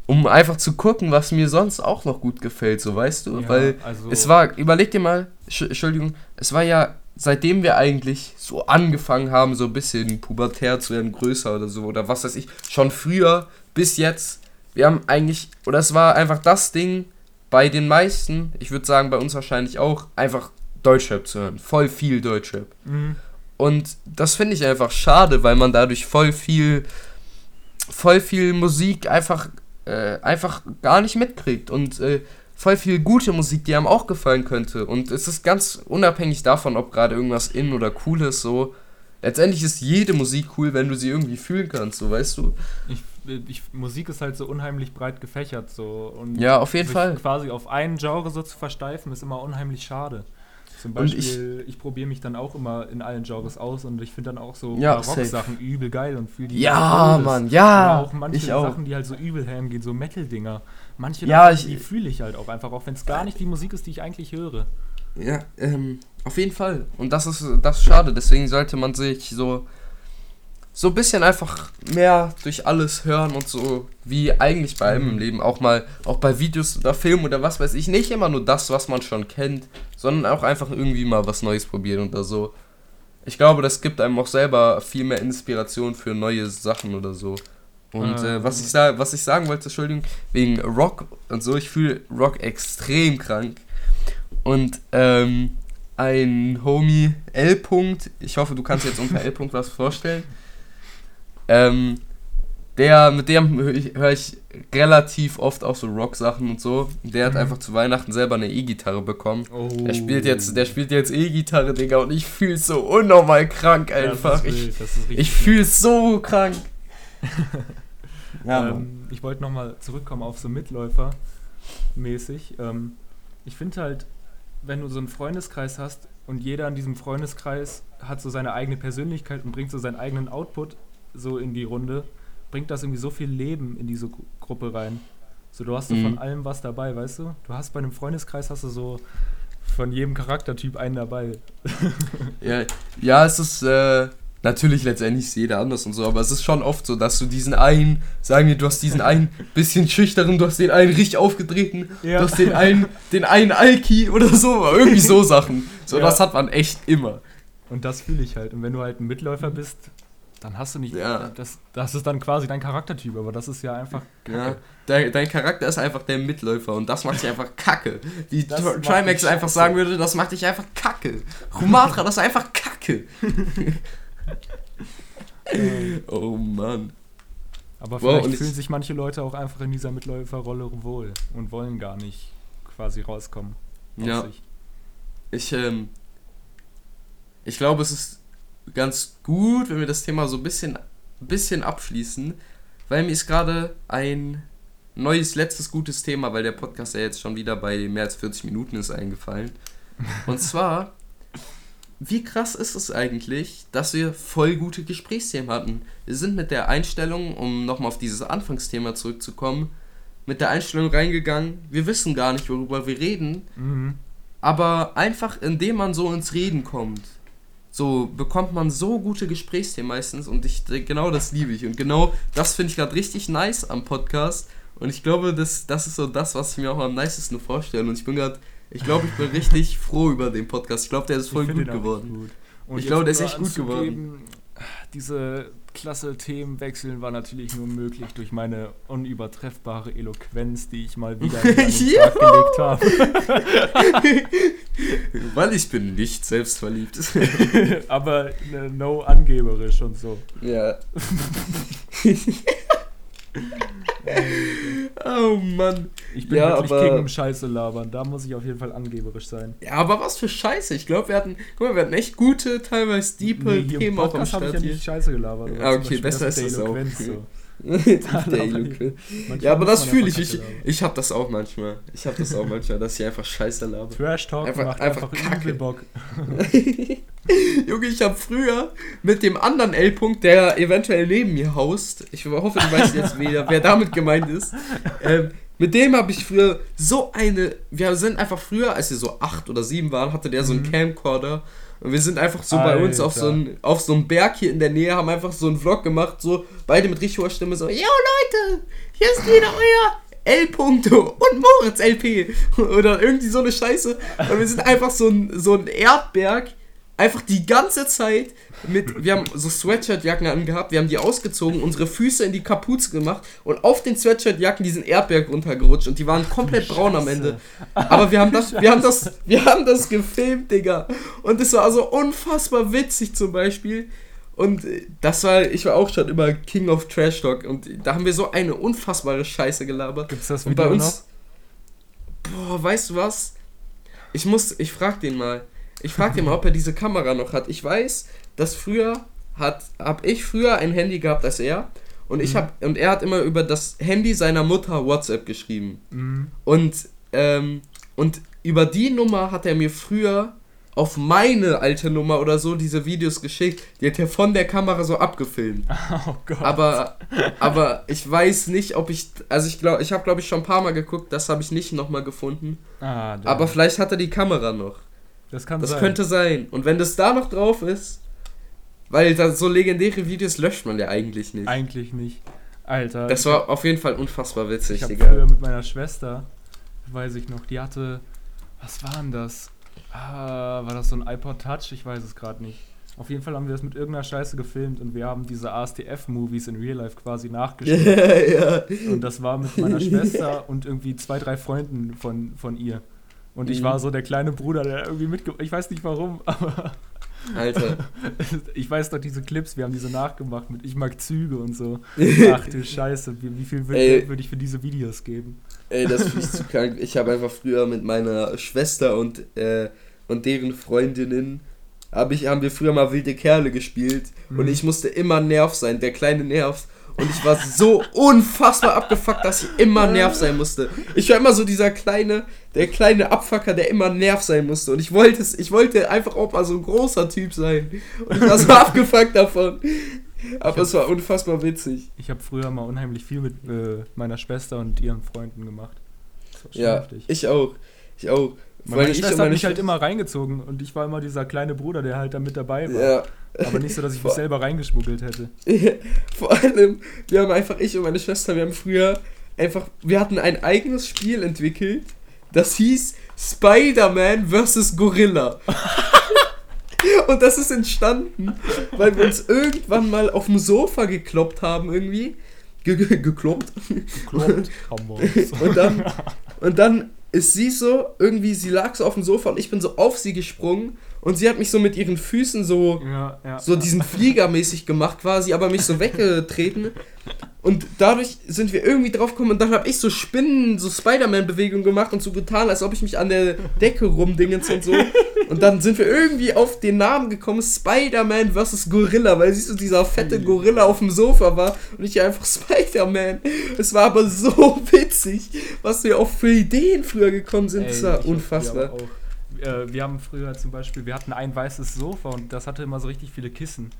um einfach zu gucken, was mir sonst auch noch gut gefällt, so weißt du? Ja, Weil also es war, überleg dir mal, Entschuldigung, es war ja, seitdem wir eigentlich so angefangen haben, so ein bisschen pubertär zu werden, größer oder so, oder was weiß ich, schon früher bis jetzt, wir haben eigentlich, oder es war einfach das Ding bei den meisten, ich würde sagen bei uns wahrscheinlich auch, einfach Deutschrap zu hören. Voll viel Deutschrap. Mhm. Und das finde ich einfach schade, weil man dadurch voll viel, voll viel Musik einfach, äh, einfach gar nicht mitkriegt. Und äh, voll viel gute Musik, die einem auch gefallen könnte. Und es ist ganz unabhängig davon, ob gerade irgendwas in oder cool ist, so. Letztendlich ist jede Musik cool, wenn du sie irgendwie fühlen kannst, so weißt du. Ich, ich, Musik ist halt so unheimlich breit gefächert, so. Und ja, auf jeden Fall. Quasi auf einen Genre so zu versteifen, ist immer unheimlich schade. Zum Beispiel, ich, ich probiere mich dann auch immer in allen Genres aus und ich finde dann auch so ja, Rock-Sachen übel geil und fühle die. Ja, Mann, ja. Oder auch manche Sachen, die halt so übel ham gehen, so Metal-Dinger. Manche ja, davon, die fühle ich halt auch einfach, auch wenn es gar nicht die Musik ist, die ich eigentlich höre. Ja, ähm, auf jeden Fall. Und das ist das ist schade. Deswegen sollte man sich so so ein bisschen einfach mehr durch alles hören und so, wie eigentlich bei allem im mhm. Leben, auch mal, auch bei Videos oder Filmen oder was weiß ich, nicht immer nur das, was man schon kennt, sondern auch einfach irgendwie mal was Neues probieren oder so. Ich glaube, das gibt einem auch selber viel mehr Inspiration für neue Sachen oder so. Und äh, was, ich was ich sagen wollte, Entschuldigung, wegen Rock und so, ich fühle Rock extrem krank. Und ähm, ein Homie L. -Punkt, ich hoffe, du kannst jetzt unter L. -Punkt was vorstellen. Ähm, der, mit dem höre ich, hör ich, relativ oft auch so Rock-Sachen und so. Der hat mhm. einfach zu Weihnachten selber eine E-Gitarre bekommen. Oh. Der spielt jetzt, der spielt jetzt E-Gitarre, Digga, und ich fühle so unnormal krank einfach. Ja, ich ich fühle so krank. ja, ähm, ich wollte nochmal zurückkommen auf so Mitläufer mäßig. Ähm, ich finde halt, wenn du so einen Freundeskreis hast und jeder in diesem Freundeskreis hat so seine eigene Persönlichkeit und bringt so seinen eigenen Output so in die Runde, bringt das irgendwie so viel Leben in diese Gruppe rein. So, du hast so mhm. von allem was dabei, weißt du? Du hast bei einem Freundeskreis hast du so von jedem Charaktertyp einen dabei. ja, ja, es ist äh, natürlich letztendlich ist jeder anders und so, aber es ist schon oft so, dass du diesen einen, sagen wir, du hast diesen einen bisschen schüchteren, du hast den einen richtig aufgetreten, ja. du hast den einen, den einen Alki oder so, irgendwie so Sachen. So, ja. das hat man echt immer. Und das fühle ich halt. Und wenn du halt ein Mitläufer bist, dann hast du nicht. Ja. Das, das ist dann quasi dein Charaktertyp, aber das ist ja einfach. Ja, dein, dein Charakter ist einfach der Mitläufer und das macht dich einfach kacke. Wie Trimax einfach sagen würde, das macht dich einfach kacke. Rumatra, das ist einfach kacke. oh Mann. Aber vielleicht wow, fühlen sich manche Leute auch einfach in dieser Mitläuferrolle wohl und wollen gar nicht quasi rauskommen. Ja. Sich. Ich, ähm, ich glaube, es ist ganz gut, wenn wir das Thema so ein bisschen, bisschen abschließen, weil mir ist gerade ein neues, letztes gutes Thema, weil der Podcast ja jetzt schon wieder bei mehr als 40 Minuten ist eingefallen. Und zwar, wie krass ist es eigentlich, dass wir voll gute Gesprächsthemen hatten? Wir sind mit der Einstellung, um nochmal auf dieses Anfangsthema zurückzukommen, mit der Einstellung reingegangen, wir wissen gar nicht, worüber wir reden, mhm. aber einfach indem man so ins Reden kommt, so bekommt man so gute Gesprächsthemen meistens. Und ich genau das liebe ich. Und genau das finde ich gerade richtig nice am Podcast. Und ich glaube, das, das ist so das, was ich mir auch am nicesten vorstelle. Und ich bin gerade, ich glaube, ich bin richtig froh über den Podcast. Ich glaube, der ist voll gut geworden. Gut. ich glaube, der ist echt gut geworden. Diese klasse Themenwechseln war natürlich nur möglich durch meine unübertreffbare Eloquenz, die ich mal wieder in gelegt habe. Weil ich bin nicht selbstverliebt. Aber ne, no angeberisch und so. Ja. Oh Mann. Ich bin ja, wirklich aber, King im Scheiße labern. Da muss ich auf jeden Fall angeberisch sein. Ja, aber was für Scheiße. Ich glaube, wir hatten, guck mal, wir hatten echt gute, teilweise diepe nee, Themen auch am Start. Ich ja nicht Scheiße gelabert. Ah, okay, besser ist es auch. So. ja, aber das fühle ich. Ich, ich habe das auch manchmal. Ich habe das auch manchmal, dass ich einfach Scheiße laber. Trash Talk einfach, macht einfach, einfach Kacke. Bock. Junge, ich habe früher mit dem anderen L-Punkt, der eventuell neben mir haust, ich hoffe, du weißt jetzt wieder, wer damit gemeint ist, ähm, Mit dem habe ich früher so eine. Wir sind einfach früher, als wir so acht oder sieben waren, hatte der so einen mhm. Camcorder. Und wir sind einfach so Alter. bei uns auf so, ein, auf so einem Berg hier in der Nähe, haben einfach so einen Vlog gemacht, so beide mit richtig hoher Stimme, so, yo Leute, hier ist wieder euer L. -Punkto und Moritz LP. Oder irgendwie so eine Scheiße. Und wir sind einfach so ein, so ein Erdberg einfach die ganze Zeit mit, wir haben so Sweatshirtjacken angehabt, wir haben die ausgezogen, unsere Füße in die Kapuze gemacht und auf den Sweatshirtjacken diesen Erdberg runtergerutscht und die waren komplett braun am Ende. Aber wir haben das, wir haben das, wir haben das gefilmt, Digga. Und es war so unfassbar witzig zum Beispiel. Und das war, ich war auch schon immer King of Trash Talk und da haben wir so eine unfassbare Scheiße gelabert. Gibt's das Video und bei uns, noch? Boah, weißt du was? Ich muss, ich frag den mal. Ich frag den mal, ob er diese Kamera noch hat. Ich weiß, dass früher hat, hab ich früher ein Handy gehabt als er und ich mhm. hab, und er hat immer über das Handy seiner Mutter WhatsApp geschrieben. Mhm. Und, ähm, und über die Nummer hat er mir früher auf meine alte Nummer oder so diese Videos geschickt. Die hat er von der Kamera so abgefilmt. Oh Gott. Aber, aber ich weiß nicht, ob ich. Also ich glaube, ich habe glaube ich schon ein paar Mal geguckt, das habe ich nicht nochmal gefunden. Ah, aber vielleicht hat er die Kamera noch. Das kann das sein. Das könnte sein. Und wenn das da noch drauf ist, weil das, so legendäre Videos löscht man ja eigentlich nicht. Eigentlich nicht. Alter. Das war auf jeden Fall unfassbar witzig, ich Digga. früher mit meiner Schwester, weiß ich noch, die hatte. Was war denn das? Ah, war das so ein iPod Touch? Ich weiß es gerade nicht. Auf jeden Fall haben wir das mit irgendeiner Scheiße gefilmt und wir haben diese ASTF-Movies in Real Life quasi nachgestellt. Yeah. Und das war mit meiner Schwester und irgendwie zwei, drei Freunden von, von ihr. Und mhm. ich war so der kleine Bruder, der irgendwie mitgemacht Ich weiß nicht warum, aber. Alter. ich weiß doch diese Clips, wir haben diese nachgemacht mit Ich mag Züge und so. Ach du Scheiße, wie, wie viel würde würd ich für diese Videos geben? Ey, das finde ich zu krank. Ich habe einfach früher mit meiner Schwester und, äh, und deren Freundinnen hab ich, haben wir früher mal wilde Kerle gespielt mhm. und ich musste immer Nerv sein, der kleine Nerv. Und ich war so unfassbar abgefuckt, dass ich immer Nerv sein musste. Ich war immer so dieser kleine, der kleine Abfucker, der immer Nerv sein musste. Und ich wollte es, ich wollte einfach auch mal so ein großer Typ sein. Und ich war so abgefuckt davon. Aber hab, es war unfassbar witzig. Ich habe früher mal unheimlich viel mit äh, meiner Schwester und ihren Freunden gemacht. ja, heftig. ich auch. Ich auch. Meine, meine Schwester hat mich halt immer reingezogen und ich war immer dieser kleine Bruder, der halt da mit dabei war. Ja. Aber nicht so, dass ich mich selber reingeschmuggelt hätte. Vor allem, wir haben einfach, ich und meine Schwester, wir haben früher einfach, wir hatten ein eigenes Spiel entwickelt, das hieß Spider-Man vs. Gorilla. und das ist entstanden, weil wir uns irgendwann mal auf dem Sofa gekloppt haben irgendwie. Ge gekloppt. Gekloppt haben wir uns. und dann, und dann ist sie so, irgendwie, sie lag so auf dem Sofa und ich bin so auf sie gesprungen und sie hat mich so mit ihren Füßen so, ja, ja. so diesen Fliegermäßig gemacht quasi, aber mich so weggetreten. Und dadurch sind wir irgendwie drauf gekommen und dann habe ich so Spinnen, so Spider-Man-Bewegungen gemacht und so getan, als ob ich mich an der Decke rumdingens und so. Und dann sind wir irgendwie auf den Namen gekommen, Spider-Man vs. Gorilla, weil siehst du, dieser fette Gorilla auf dem Sofa war und ich einfach Spider-Man. Es war aber so witzig, was wir auch für Ideen früher gekommen sind. Ey, das war unfassbar. Wir, äh, wir haben früher zum Beispiel, wir hatten ein weißes Sofa und das hatte immer so richtig viele Kissen.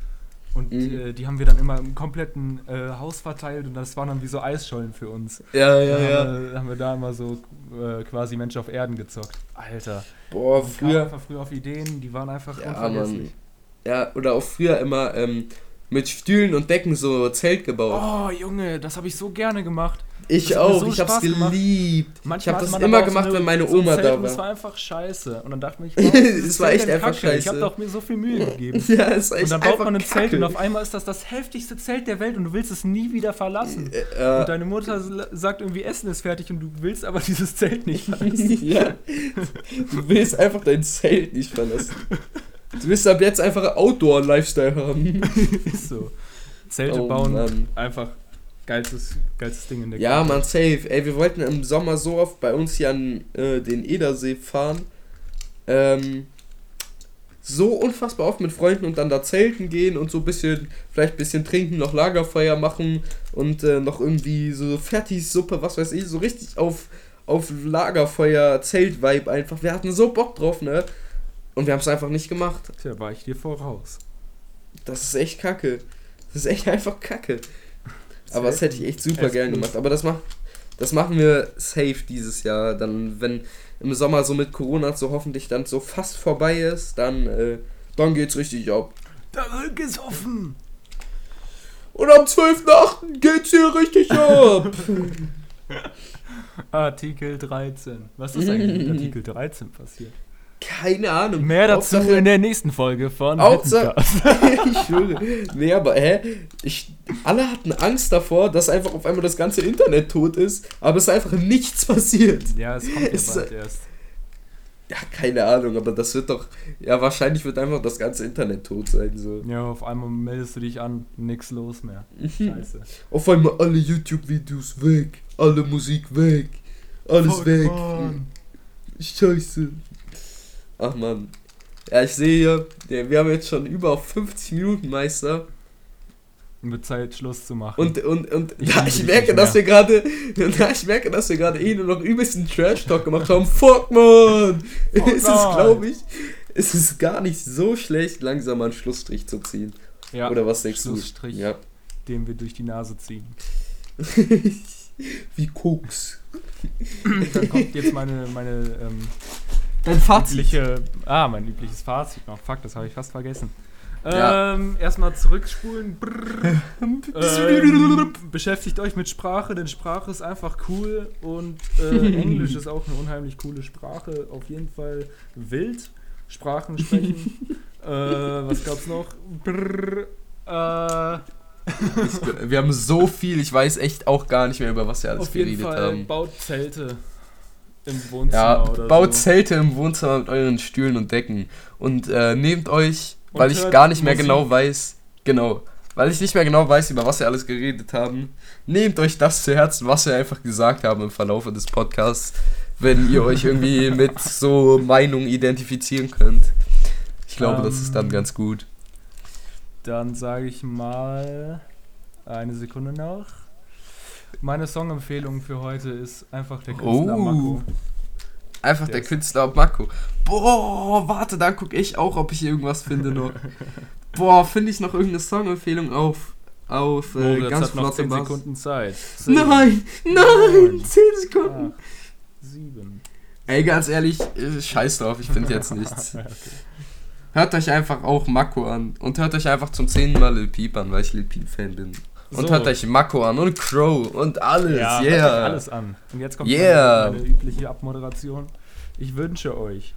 Und mhm. äh, die haben wir dann immer im kompletten äh, Haus verteilt und das waren dann wie so Eisschollen für uns. Ja, ja, ja. Äh, haben wir da immer so äh, quasi Mensch auf Erden gezockt. Alter. Boah, früher. einfach früher auf Ideen, die waren einfach ja, unvergesslich. Ja, oder auch früher immer ähm, mit Stühlen und Decken so Zelt gebaut. Oh, Junge, das habe ich so gerne gemacht. Ich auch, so ich hab's geliebt. Manchmal ich hab das immer gemacht, so wenn meine Oma so da war. Das war einfach scheiße. Und dann dachte ich, es war echt einfach Kacke. scheiße. Ich habe doch mir so viel Mühe gegeben. ja, es ist echt Und dann baut man ein Kacke. Zelt und auf einmal ist das das heftigste Zelt der Welt und du willst es nie wieder verlassen. Äh, und deine Mutter sagt irgendwie, Essen ist fertig und du willst aber dieses Zelt nicht verlassen. ja. Du willst einfach dein Zelt nicht verlassen. Du willst ab jetzt einfach Outdoor-Lifestyle haben. ist so. Zelte oh, bauen, Mann. einfach geilstes, geilstes Ding in der Ja, man, safe. Ey, wir wollten im Sommer so oft bei uns hier an äh, den Edersee fahren. Ähm, so unfassbar oft mit Freunden und dann da zelten gehen und so ein bisschen, vielleicht ein bisschen trinken, noch Lagerfeuer machen und äh, noch irgendwie so Fertigsuppe, was weiß ich, so richtig auf, auf Lagerfeuer, Zelt-Vibe einfach. Wir hatten so Bock drauf, ne? Und wir haben es einfach nicht gemacht. Tja, war ich dir voraus. Das ist echt kacke. Das ist echt einfach kacke. Aber das hätte ich echt super gern gemacht. Aber das macht, Das machen wir safe dieses Jahr. Dann, wenn im Sommer so mit Corona so hoffentlich dann so fast vorbei ist, dann, äh, dann geht's richtig ab. Da wird gesoffen. Und am 12.8. geht's hier richtig ab. Artikel 13. Was ist eigentlich mit Artikel 13 passiert? Keine Ahnung. Mehr dazu Hauptsache, in der nächsten Folge von Hauptsache, ich schwöre. Nee, aber hä? Ich, alle hatten Angst davor, dass einfach auf einmal das ganze Internet tot ist, aber es ist einfach nichts passiert. Ja, es kommt ja es, bald erst. Ja, keine Ahnung, aber das wird doch. Ja, wahrscheinlich wird einfach das ganze Internet tot sein. So. Ja, auf einmal meldest du dich an, nix los mehr. Mhm. Scheiße. Auf einmal alle YouTube-Videos weg, alle Musik weg, alles Fuck weg. Man. Scheiße. Ach man. Ja, ich sehe hier, wir haben jetzt schon über 50 Minuten, Meister. Mit Zeit Schluss zu machen. Und, und, und ich, ja, ich merke, dass wir gerade, ja, ich merke, dass wir gerade eh nur noch übelsten Trash-Talk gemacht haben. Fuck, man! Oh, ist es, glaube ich, ist es gar nicht so schlecht, langsam einen Schlussstrich zu ziehen. Ja, Oder was denkst Schlussstrich, du? Ja. Den wir durch die Nase ziehen. Wie Koks. Dann kommt jetzt meine, meine ähm, Dein Fazit. Übliche, ah, mein übliches Fazit. Oh, fuck, das habe ich fast vergessen. Ja. Ähm, erstmal zurückspulen. ähm, beschäftigt euch mit Sprache, denn Sprache ist einfach cool und äh, Englisch ist auch eine unheimlich coole Sprache. Auf jeden Fall wild Sprachen sprechen. äh, was gab's noch? Brrr, äh, wir haben so viel, ich weiß echt auch gar nicht mehr, über was wir alles Auf geredet jeden Fall haben. Baut Zelte im Wohnzimmer. Ja, baut so. Zelte im Wohnzimmer mit euren Stühlen und Decken. Und äh, nehmt euch, und weil ich gar nicht mehr Musik. genau weiß, genau, weil ich nicht mehr genau weiß, über was wir alles geredet haben, nehmt euch das zu Herzen, was wir einfach gesagt haben im Verlauf des Podcasts, wenn ihr euch irgendwie mit so Meinungen identifizieren könnt. Ich glaube, um, das ist dann ähm, ganz gut. Dann sage ich mal eine Sekunde noch. Meine Songempfehlung für heute ist einfach der Künstler oh. Mako. Einfach der, der Künstler Mako. Boah, warte, dann gucke ich auch, ob ich irgendwas finde noch. Boah, finde ich noch irgendeine Songempfehlung auf auf äh, Moritz ganz hat noch 10 Sekunden Zeit. Zehn, nein, nein, 10 Sekunden. 7. Ey, ganz ehrlich, äh, scheiß drauf, ich finde jetzt nichts. okay. Hört euch einfach auch Mako an und hört euch einfach zum zehnten Mal Lil Peep an, weil ich Lil Peep Fan bin. Und so. hört euch Mako an und Crow und alles. Ja, yeah. alles an. Und jetzt kommt yeah. meine, meine übliche Abmoderation. Ich wünsche euch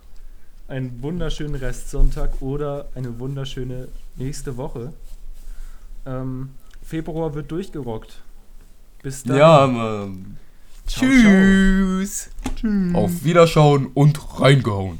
einen wunderschönen Restsonntag oder eine wunderschöne nächste Woche. Ähm, Februar wird durchgerockt. Bis dann. Ja, Mann. Ciao, Tschüss. Ciao. Auf Wiederschauen und reingehauen.